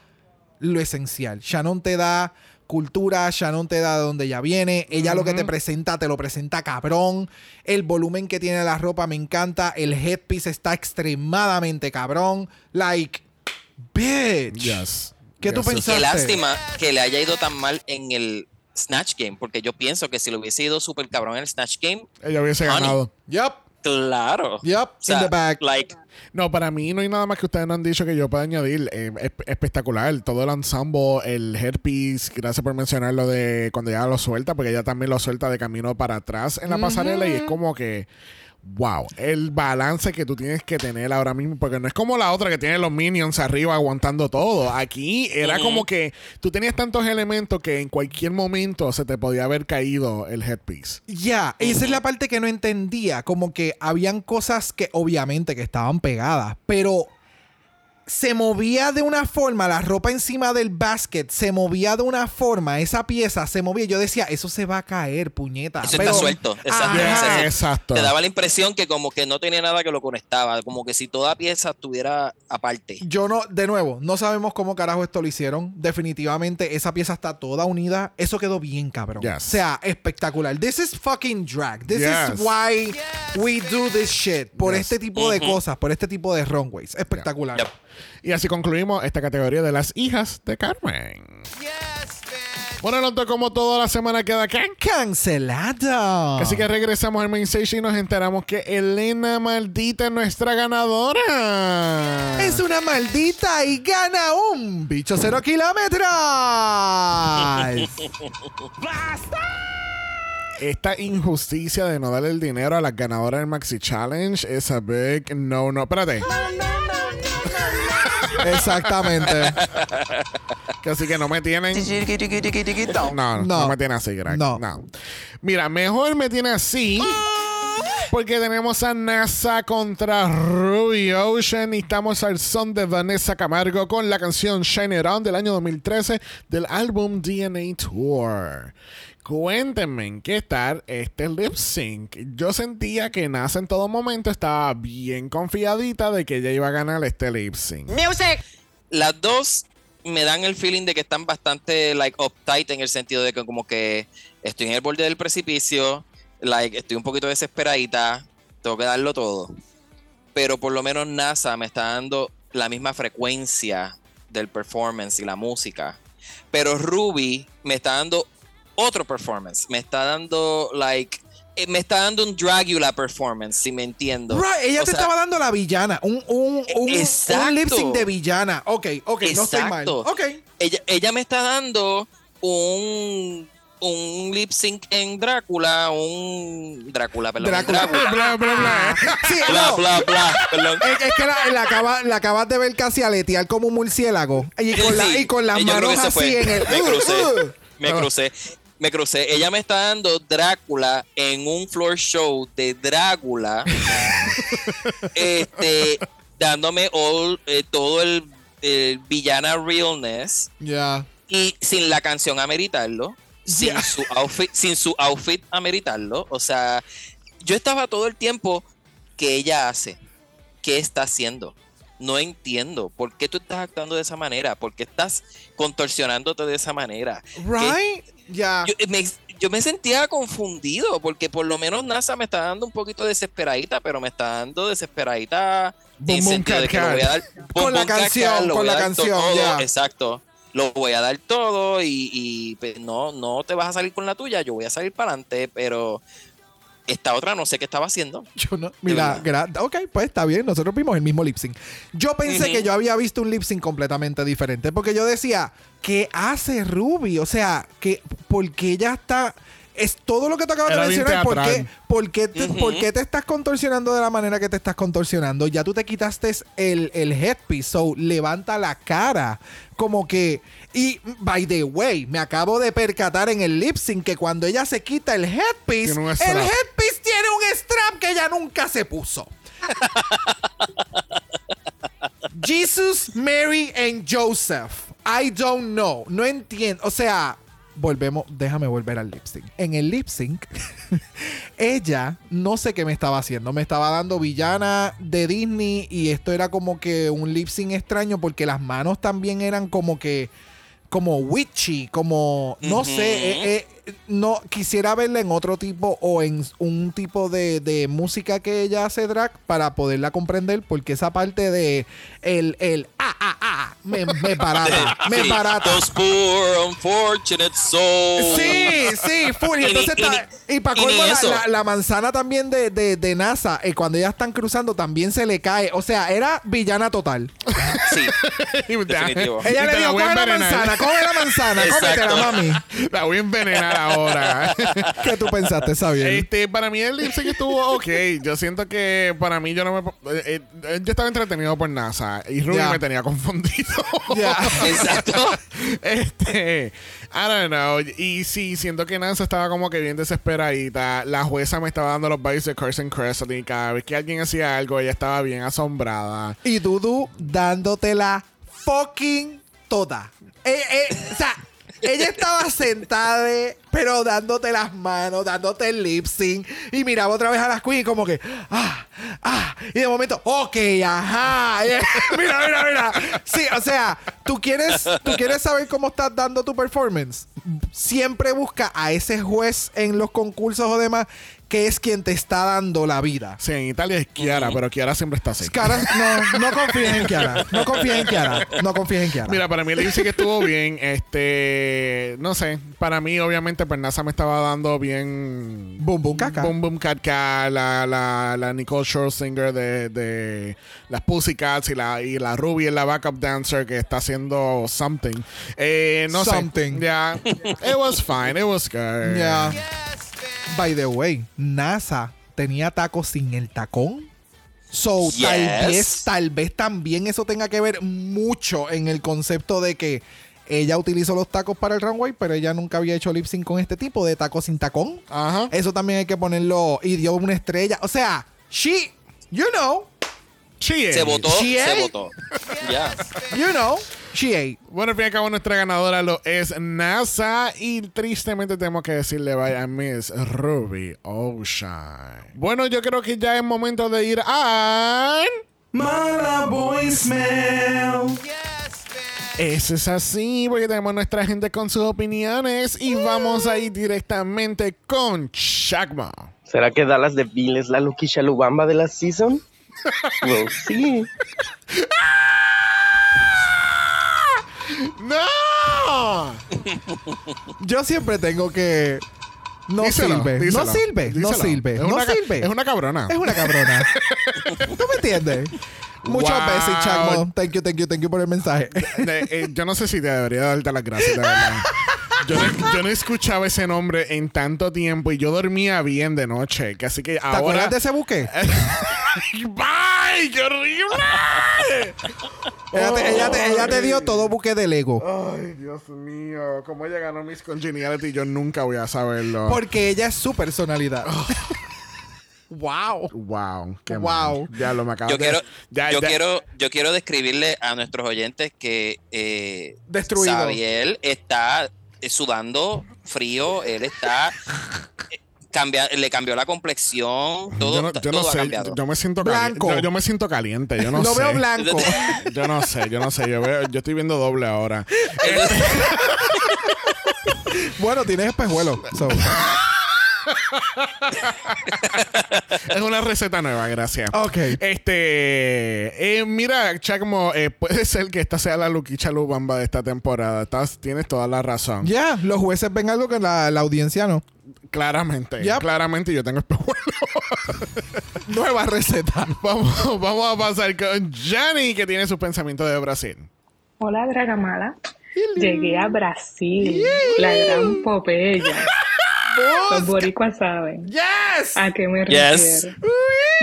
lo esencial. Shannon te da cultura, Shannon te da de donde ella viene. Ella lo que te presenta, te lo presenta cabrón. El volumen que tiene la ropa me encanta. El headpiece está extremadamente cabrón. Like, bitch. Yes. ¿Qué tú Yes, yes. pensaste? Qué lástima que le haya ido tan mal en el Snatch Game, porque yo pienso que si le hubiese ido súper cabrón en el Snatch Game, Ella hubiese Honey. ganado. Yup. claro. Yup. O sea, in the bag. like, No, para mí no hay nada más que ustedes no han dicho que yo pueda añadir. Eh, es- espectacular. Todo el ensemble, el headpiece. Gracias por mencionar lo de cuando ella lo suelta, porque ella también lo suelta de camino para atrás en la pasarela y es como que. Wow, el balance que tú tienes que tener ahora mismo, porque no es como la otra que tiene los minions arriba aguantando todo. Aquí era como que tú tenías tantos elementos que en cualquier momento se te podía haber caído el headpiece. Ya, esa es la parte que no entendía. Como que habían cosas que obviamente que estaban pegadas, pero se movía de una forma, la ropa encima del basket se movía de una forma, esa pieza se movía. Yo decía, eso se va a caer, puñeta. Eso Pero- está suelto. Exacto. Te daba la impresión que como que no tenía nada que lo conectaba, como que si toda pieza estuviera aparte. Yo no, de nuevo, no sabemos cómo carajo esto lo hicieron. Definitivamente esa pieza está toda unida. Eso quedó bien, cabrón. Yes. O sea, espectacular. This is fucking drag. This Yes. is why we do this shit. Por Yes. este tipo de cosas, por este tipo de runways. Espectacular. Yep. Y así concluimos esta categoría de las hijas de Carmen. Bueno, nota como toda la semana queda acá. Cancelado. Así que regresamos al main stage y nos enteramos que Elena Maldita es nuestra ganadora. es una maldita y gana un bicho cero kilómetros. Esta injusticia de no darle el dinero a las ganadoras del Maxi Challenge es a big no, no. Espérate. Exactamente. Que así que no me tienen. No, no, No. me tiene así, Greg. No. No. Mira, mejor me tiene así. Porque tenemos a NASA contra Ruby Ocean y estamos al son de Vanessa Camargo con la canción Shine It On del año 2013 del álbum DNA Tour. Cuéntenme en qué tal este lip sync. Yo sentía que NASA en todo momento estaba bien confiadita de que ella iba a ganar este lip sync. Las dos me dan el feeling de que están bastante like uptight en el sentido de que como que estoy en el borde del precipicio, like estoy un poquito desesperadita, tengo que darlo todo. Pero por lo menos NASA me está dando la misma frecuencia del performance y la música. Pero Ruby me está dando otro performance, me está dando like eh, me está dando un Dragula performance, si me entiendo. Right, ella O te sea, estaba dando la villana. Un, un, un, Exacto. un lip sync de villana. Ok, ok, no estoy mal. Exacto. Ok. ella, ella me está dando un, un lip sync en Drácula, un Drácula, perdón. Drácula. Drácula. Bla, bla, bla. Sí, Bla, no. bla, bla, perdón. Es, es que la, la acaba- la acabas de ver casi aletear como un murciélago. Y con, la- Sí, y con las manos así fue. en el. Me Uh, crucé. uh. Me Ah. crucé. Me crucé. Ella me está dando Drácula en un floor show de Drácula. este, dándome all, eh, todo el, el villana realness Ya. y sin la canción ameritarlo. Sin Ya. su outfit, sin su outfit ameritarlo. O sea, yo estaba todo el tiempo que ella hace, qué está haciendo. No entiendo por qué tú estás actuando de esa manera, por qué estás contorsionándote de esa manera. ¿Qué- Right? Ya. yo, me, yo me sentía confundido porque por lo menos NASA me está dando un poquito desesperadita, pero me está dando desesperadita Boom, en boom, sentido de que cat, lo voy a dar Con la canción, cat, con la canción, todo. Exacto. Lo voy a dar todo y, y, pues, no, no te vas a salir con la tuya, yo voy a salir para adelante, pero esta otra no sé qué estaba haciendo. Yo no. Mira, gra- ok, pues está bien. Nosotros vimos el mismo lip sync. Yo pensé que yo había visto un lip sync completamente diferente. Porque yo decía, ¿qué hace Ruby? O sea, que porque ella está. Es todo lo que te acabas de mencionar. ¿Por qué, por, qué te, Ujú. por qué te estás contorsionando de la manera que te estás contorsionando? Ya tú te quitaste el, el headpiece. So, levanta la cara. Como que. Y, by the way, me acabo de percatar en el lip sync que cuando ella se quita el headpiece, el headpiece tiene un strap que ella nunca se puso. Jesus, Mary and Joseph. I don't know. No entiendo. O sea, volvemos. Déjame volver al lip sync. En el lip sync, ella no sé qué me estaba haciendo. Me estaba dando villana de Disney y esto era como que un lip sync extraño porque las manos también eran como que como witchy, como no sé, eh, eh, no quisiera verla en otro tipo o en un tipo de, de música que ella hace drag para poderla comprender, porque esa parte de el, el ah, ah, ah, me, me me Sí, barata. Those poor unfortunate souls. Sí, sí, full. Y entonces y está- y para la, la- la manzana también de, de, de NASA, eh, cuando ellas están cruzando, también se le cae. O sea, era villana total. Sí, definitivo. Ella le te dijo, voy a coge la envenenar". Manzana, coge la manzana, cómetela, mami. La voy a envenenar ahora. ¿Qué tú pensaste, Xavier? Este, para mí el lip sync estuvo ok. Yo siento que para mí yo no me... eh, eh, yo estaba entretenido por NASA y Ruby me tenía confundido. Ya. Exacto. Este, I don't know. Y sí, siento que NASA estaba como que bien desesperadita. La jueza me estaba dando los vibes de Carson Kressley. Cada vez que alguien hacía algo, ella estaba bien asombrada. Y Dudu dándotela fucking toda. Eh, eh, o sea, ella estaba sentada, pero dándote las manos, dándote el lip sync. Y miraba otra vez a las queens como que, ah, ah. Y de momento, ok, ajá. mira, mira, mira. Sí, o sea, tú quieres, tú quieres saber cómo estás dando tu performance. Siempre busca a ese juez en los concursos o demás que es quien te está dando la vida. Sí, en Italia es Kiara, pero Kiara siempre está así. Cara, no, no confíes en Kiara. No confíes en Kiara. No confíes en Kiara. Mira, para mí lip sync estuvo bien. Este, no sé. Para mí, obviamente, pues NASA me estaba dando bien. Boom, boom, caca. Boom Boom Cat, la, la, la Nicole Scherzinger de, de las Pussycats y la, y la Ruby, la backup dancer que está haciendo something. Eh, no Something. sé. Ya. It was fine. It was good. Ya. By the way, NASA tenía tacos sin el tacón. So, tal Yes. vez, tal vez también eso tenga que ver mucho en el concepto de que ella utilizó los tacos para el runway, pero ella nunca había hecho lip sync con este tipo de tacos sin tacón. Ajá. Eso también hay que ponerlo y dio una estrella. O sea, she, you know, She Se votó, se votó. Ya. you know, she ate. Bueno, al fin y al cabo, nuestra ganadora lo es NASA. Y tristemente tenemos que decirle bye a Miss Ruby Ocean. Bueno, yo creo que ya es momento de ir a. Mala voicemail. Eso es así, porque tenemos nuestra gente con sus opiniones. Y vamos a ir directamente con Shagma. ¿Será que Dallas de Bill es la Lucky Chalubamba de la season? Well, sí. ¡No! Yo siempre tengo que No Díselo, sirve. díselo, no sirve. No sirve. Es no una sirve. Es una cabrona. Es una cabrona. ¿Tú me entiendes? Muchas Wow. veces, Chacmo. Thank you, thank you, thank you por el mensaje. Eh, yo no sé si te debería darte las gracias, de verdad. Yo no, yo no escuchaba ese nombre en tanto tiempo y yo dormía bien de noche. Que así que ¿Te ahora. acuerdas de ese buque? ¡Bye! ¡Qué horrible! Ella te, ella te- ella te dio todo buque de Lego. Ay, Dios mío. ¿Cómo ella ganó Miss Congeniality? Yo nunca voy a saberlo. Porque ella es su personalidad. wow. Wow. Qué Wow. mal. Ya lo me acabo Yo de- quiero, Ya, yo ya- quiero, yo quiero describirle a nuestros oyentes que eh, Destruido. Xavier está eh, sudando frío, él está cambia- le cambió la complexión, todo, Yo no, yo no todo ha sé, cambiado. yo me siento Blanco. caliente. Yo, yo me siento caliente, yo no Lo sé. veo blanco. Yo no sé, yo no sé. Yo, veo, yo estoy viendo doble ahora. bueno, tienes espejuelo. So. Es una receta nueva, gracias. Ok. Este, eh, mira, Chacmo, eh, puede ser que esta sea la Luquicha Lubamba de esta temporada. Estás, tienes toda la razón. Ya, los jueces ven algo que la, la audiencia no. Claramente, Yep. claramente yo tengo espejuelo. Nueva receta. vamos, vamos a pasar con Johnny, que tiene su pensamiento de Brasil. Hola, Dragamala. Llegué a Brasil, la gran Popeya. Los boricuas saben ¡Yes! a qué me Yes. refiero.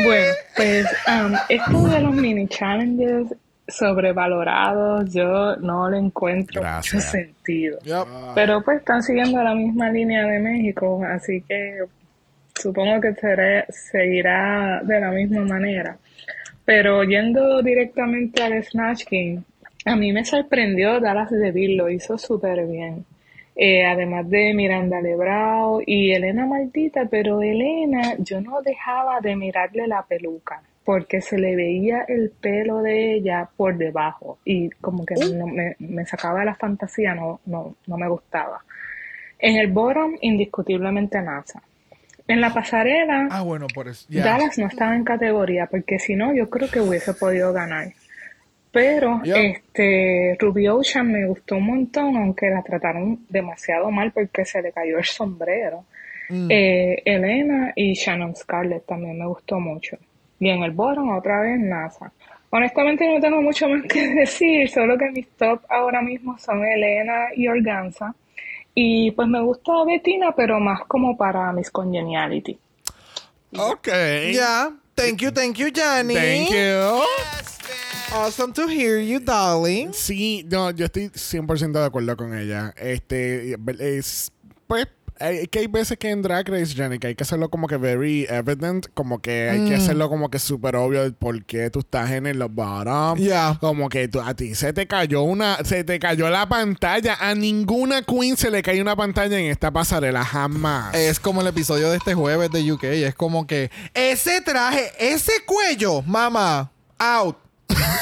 Bueno, pues um, esto de los mini challenges sobrevalorados, yo no le encuentro Gracias. mucho sentido. Yep. Pero pues están siguiendo la misma línea de México, así que supongo que seré- seguirá de la misma manera. Pero yendo directamente al Snatch Game, a mí me sorprendió Dallas DeVille, lo hizo súper bien. Eh, además de Miranda Lebrao y Elena Maldita, pero Elena, yo no dejaba de mirarle la peluca porque se le veía el pelo de ella por debajo y como que no, me, me sacaba la fantasía, no, no, no me gustaba. En el bottom, indiscutiblemente NASA. En la pasarela, Ah, bueno, por eso. ya. Dallas no estaba en categoría, porque si no, yo creo que hubiese podido ganar. Pero Yep. este Ruby Ocean me gustó un montón, aunque la trataron demasiado mal porque se le cayó el sombrero. Mm. Eh, Elena y Shannon Scarlett también me gustó mucho. Y en el bottom, otra vez NASA. Honestamente no tengo mucho más que decir, solo que mis top ahora mismo son Elena y Organza. Y pues me gusta Bettina, pero más como para mis congeniality. Ok. Ya. Thank you, thank you, Johnny. Thank you. Awesome to hear you, darling. Sí, no, yo estoy 100% de acuerdo con ella. Este, es, pues, hay- que hay veces que en Drag Race, Jenny, que hay que hacerlo como que very evident, como que hay Mm. que hacerlo como que súper obvio de por qué tú estás en el bottom. Ya. Como que tú- a ti se te cayó una, se te cayó la pantalla. A ninguna queen se le cae una pantalla en esta pasarela, jamás. Es como el episodio de este jueves de UK. Es como que ese traje, ese cuello, mamá, out.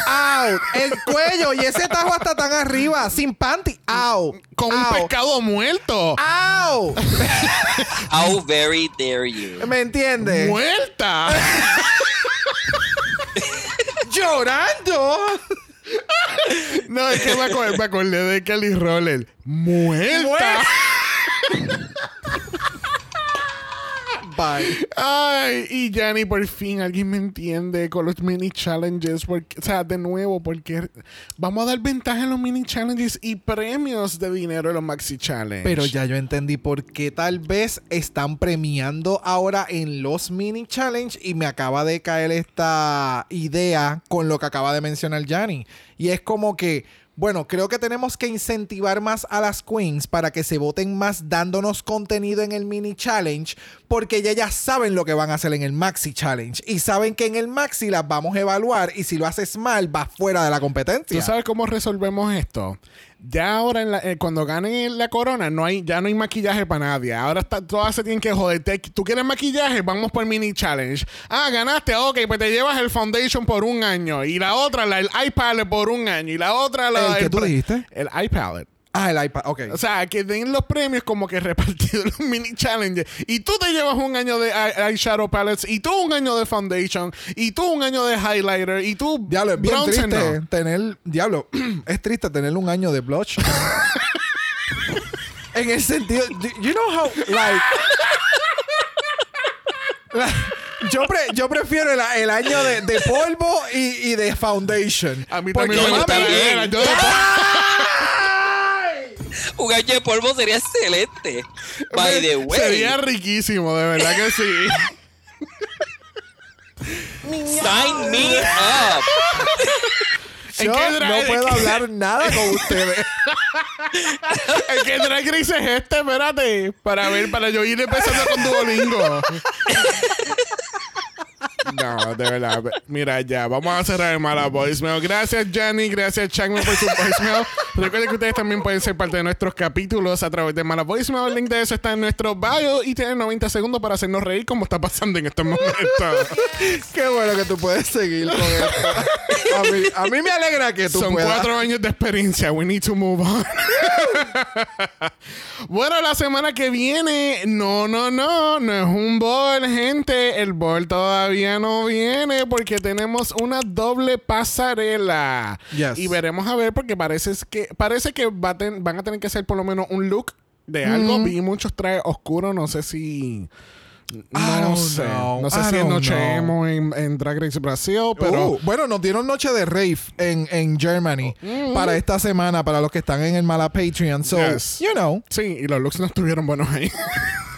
Out. El cuello y ese tajo hasta tan arriba, sin panty. Out. Con un pescado muerto. Out. How very dare you. ¿Me entiendes? ¡Muerta! Llorando. no, es que me acordé, me acordé de Kelly Roller. ¡Muerta! Ay, y Yanni, por fin alguien me entiende con los mini challenges. Porque, o sea, de nuevo, porque vamos a dar ventaja en los mini challenges y premios de dinero en los maxi challenge. Pero ya yo entendí por qué tal vez están premiando ahora en los mini challenge y me acaba de caer esta idea con lo que acaba de mencionar Yanni. Y es como que, bueno, creo que tenemos que incentivar más a las queens para que se voten más dándonos contenido en el mini challenge porque ya ya saben lo que van a hacer en el maxi challenge y saben que en el maxi las vamos a evaluar y si lo haces mal vas fuera de la competencia. ¿Tú sabes cómo resolvemos esto? Ya ahora, en la- eh, cuando ganen la corona, no hay, ya no hay maquillaje para nadie. Ahora está, todas se tienen que joder. ¿Tú quieres maquillaje? Vamos por mini challenge. Ah, ganaste. Ok, pues te llevas el foundation por un año. Y la otra, la, el iPad por un año. Y la otra, la, ¿El qué tú pre- dijiste? El iPad. Ah, el iPad, ok. O sea, que den los premios como que repartidos los mini challenges. Y tú te llevas un año de eye- eyeshadow palettes. Y tú un año de foundation. Y tú un año de highlighter. Y tú Diablo, es bien triste no. tener. Diablo, es triste tener un año de blush. en el sentido. do You know how, like. yo, pre- yo prefiero el, el año de, de polvo y, y de foundation. A mí Porque, también me gusta la- yo de- Un año de polvo sería excelente. By the way. Sería riquísimo, de verdad que sí. Sign me up. ¿En yo no puedo hablar nada con ustedes. ¿En qué drag race es este? Espérate. Para ver, para yo ir empezando con Duolingo. No, de verdad. Mira, ya, vamos a cerrar el mala voicemail. Gracias, Jenny. Gracias, Changman, por su voicemail. Recuerden que ustedes también pueden ser parte de nuestros capítulos a través de mala voicemail. El link de eso está en nuestro bio y tienen 90 segundos para hacernos reír como está pasando en estos momentos. Qué bueno que tú puedes seguir con esto. A mí, a mí me alegra que tú Son puedas. cuatro años de experiencia. We need to move on. bueno, la semana que viene, no, no, no, no es un ball, gente. El ball todavía no viene porque tenemos una doble pasarela. Yes. Y veremos a ver porque parece que parece que va a ten- van a tener que hacer por lo menos un look de algo. Vi muchos trajes oscuros, no sé si no sé. know. No sé I si es noche emo en, en Drag Race Brasil, pero Uh, bueno, nos dieron noche de rave en, en Germany para esta semana, para los que están en el mala Patreon. So, Yes. you know, sí, y los looks no estuvieron buenos ahí.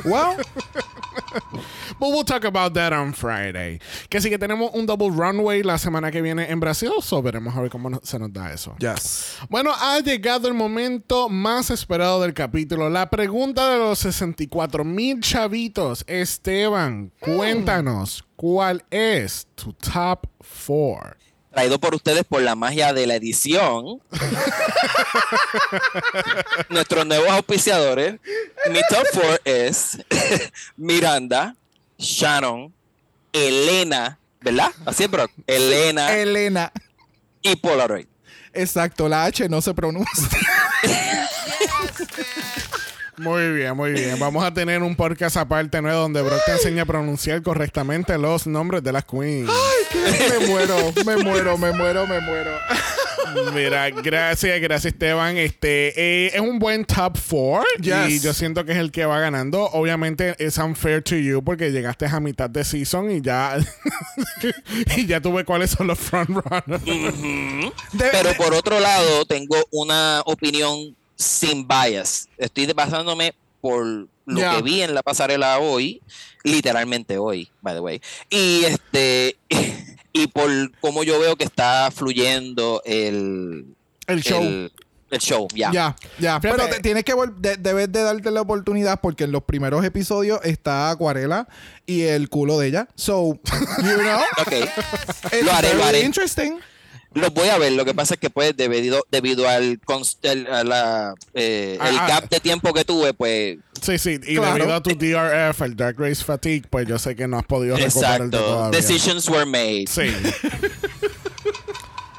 well, But we'll talk about that on Friday. Que sí que tenemos un double runway la semana que viene en Brasil, so veremos a ver cómo se nos da eso. yes. Bueno, ha llegado el momento más esperado del capítulo. La pregunta de los 64 mil chavitos. Esteban, cuéntanos, ¿cuál es tu top 4? Traído por ustedes por la magia de la edición. Nuestros nuevos auspiciadores. Mi top 4 es Miranda, Shannon, Elena, ¿verdad? Así es, Brock. Elena Elena. y Polaroid. Exacto, la H no se pronuncia. Muy bien, muy bien. Vamos a tener un podcast aparte nuevo donde Brock te enseña a pronunciar correctamente los nombres de las queens. me muero, me muero, me muero, me muero. Mira, gracias, gracias Esteban. Este eh, es un buen top 4 Yes. y yo siento que es el que va ganando. Obviamente es unfair to you porque llegaste a mitad de season y ya y ya tuve cuáles son los frontrunners. De- Pero de- por otro lado, tengo una opinión sin bias. Estoy basándome por lo que vi en la pasarela hoy, literalmente hoy, by the way. Y este y por cómo yo veo que está fluyendo el, El show. el, el show, ya. Ya, ya. Fíjate. Pero te- tienes que vol- de- debes de darte la oportunidad porque en los primeros episodios está Acuarela y el culo de ella. So, you know, Ok. it's Lo haré, lo very haré. interesting. Los voy a ver. Lo que pasa es que pues debido, debido al, el, a la, eh, el Ah, ah. gap de tiempo que tuve, pues Sí, sí, y Claro. debido a tu DRF, el Dark Race Fatigue, pues yo sé que no has podido recuperarte exacto. todavía. Decisions were made. Sí.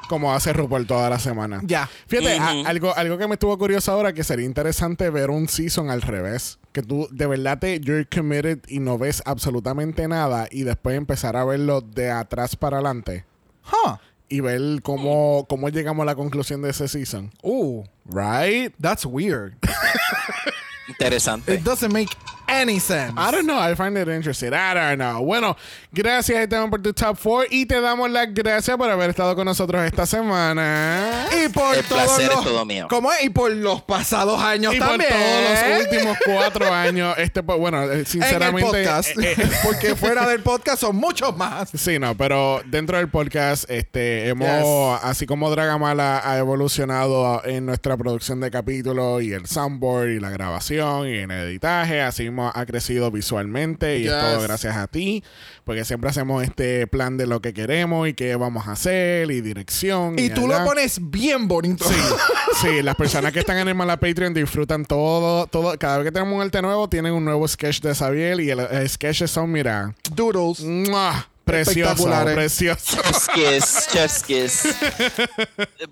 Como hace RuPaul toda la semana. Ya. Fíjate, a- algo, algo que me estuvo curioso ahora que sería interesante ver un season al revés. Que tú de verdad te you're committed y no ves absolutamente nada y después empezar a verlo de atrás para adelante Huh. Y ver cómo, cómo llegamos a la conclusión de ese season. Ooh, Right? that's weird. Interesante. It doesn't make any sense. I don't know. I find it interesting. I don't know. Bueno, gracias Esteban por tu top 4 y te damos las gracias por haber estado con nosotros esta semana. Y por El todos placer es los, todo mío. ¿Cómo es? Y por los pasados años Y por también. todos los últimos cuatro años, este, pues, bueno, eh, en el sinceramente. podcast. eh, eh, porque fuera del podcast son muchos más. Sí, no, pero dentro del podcast, este, hemos, Yes. así como Dragamala ha evolucionado en nuestra producción de capítulos y el soundboard y la grabación y en el editaje, así mismo ha crecido visualmente y es todo gracias a ti, porque siempre hacemos este plan de lo que queremos y qué vamos a hacer y dirección. Y tú allá. lo pones bien bonito. Sí, sí, las personas que están en el Mala Patreon disfrutan todo, todo. Cada vez que tenemos un arte nuevo, tienen un nuevo sketch de Xavier y el, el sketches son, mira, Doodles. ¡mua! Precioso, Espectaculares. precioso. Chef's kiss, chef's kiss.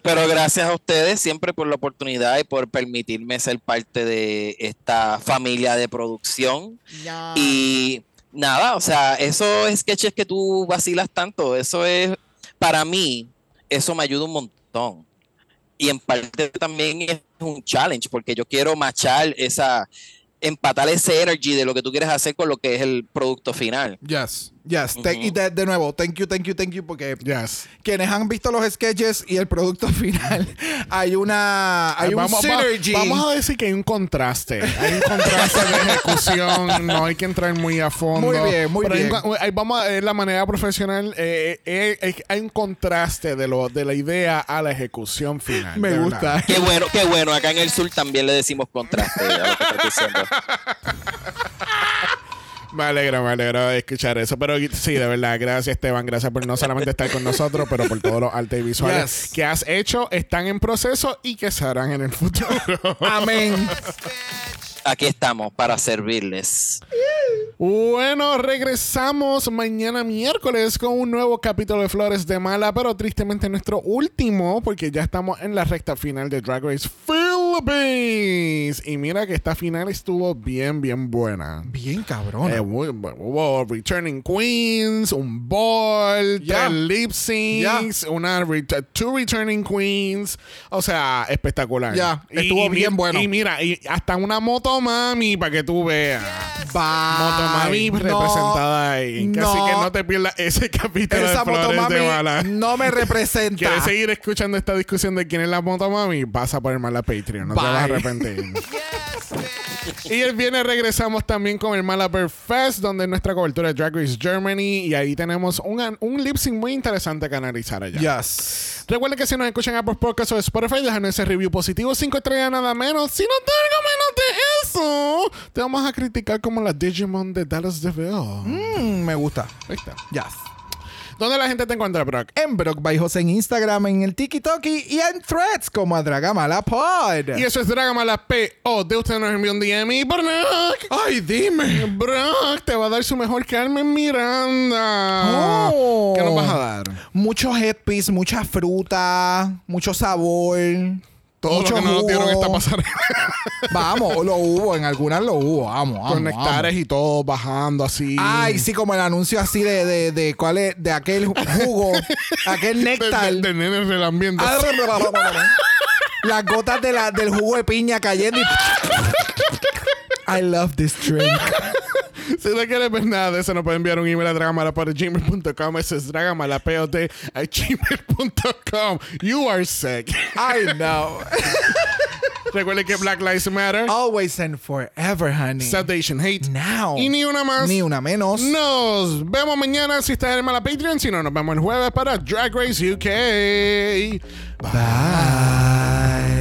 Pero gracias a ustedes siempre por la oportunidad y por permitirme ser parte de esta familia de producción. Y nada, o sea, esos sketches que tú vacilas tanto, eso es, para mí, eso me ayuda un montón. Y en parte también es un challenge, porque yo quiero machar esa, empatar ese energy de lo que tú quieres hacer con lo que es el producto final. Yes. Yes, te- y de, de nuevo, thank you, thank you, thank you, porque Yes. quienes han visto los sketches y el producto final, hay una, hay un vamos, va- synergy. vamos a decir que hay un contraste. Hay un contraste de ejecución. No hay que entrar muy a fondo. Muy bien, muy Pero hay un bien. co- hay- vamos a ver la manera profesional. eh, eh, eh, hay un contraste de, lo, de la idea a la ejecución final. Me gusta. verdad. Qué bueno, qué bueno. Acá en el sur también le decimos contraste a lo que diciendo. Me alegra, me alegra escuchar eso. Pero sí, de verdad, gracias Esteban. Gracias por no solamente estar con nosotros, pero por todos los artes visuales Yes. que has hecho, están en proceso y que se harán en el futuro. Amén. Aquí estamos para servirles. Bueno, regresamos mañana miércoles con un nuevo capítulo de Flores de Mala, pero tristemente nuestro último, porque ya estamos en la recta final de Drag Race Philippines. Y mira que esta final estuvo bien, bien buena. Bien cabrón. Eh, hubo Returning Queens, un ball, Ya. tres lip syncs, una ret- two Returning Queens. O sea, espectacular. Ya, estuvo bien bueno. Y mira, y hasta una motomami para que tú veas. Motomami no, representada ahí. Así que no te pierdas ese capítulo Esa de Flores motomami de Mala. no me representa. ¿Quieres seguir escuchando esta discusión de quién es la motomami? Vas a poner mal a Patreon. No te vas a arrepentir. Y el viernes regresamos también con el Malabar Fest, donde es nuestra cobertura de Drag Race Germany. Y ahí tenemos un, un lip sync muy interesante que analizar allá. Yes. Recuerden que si nos escuchan en Apple Podcasts o Spotify, déjanos ese review positivo, 5 estrellas nada menos. Si no te algo menos eso, te vamos a criticar como la Digimon de Dallas DeVille. Mm, me gusta. Ahí está. Yes. ¿Dónde la gente te encuentra, Brock? En Brock by José en Instagram, en el TikTok y en Threads como a Dragamala Pod. Y eso es Dragamala de usted nos envió un DM y Brock. Ay, dime. Brock te va a dar su mejor Carmen Miranda. Oh. ¿Qué nos vas a dar? Mucho headpiece, mucha fruta, mucho sabor. Todo mucho lo que no nos dieron esta pasarela. Vamos, lo hubo, en algunas lo hubo. Vamos, vamos. Con nectares y todo bajando así. Ay, sí, como el anuncio así de, de, de cuál es, de aquel jugo, aquel De, néctar. de, de nenes relambiendo. Ah, Las gotas de la, del jugo de piña cayendo y... I love this drink. Si no quieres ver nada de eso, nos puede enviar un email a dragamala.gmail.com. Ese es dragamalapod a gmail.com. You are sick. I know. Recuerden que Black Lives Matter, Always and forever, honey. Asian Hate. Now. Y ni una más. Ni una menos. Nos vemos mañana si estás en el Mala Patreon. Si no, nos vemos el jueves para Drag Race UK. Bye.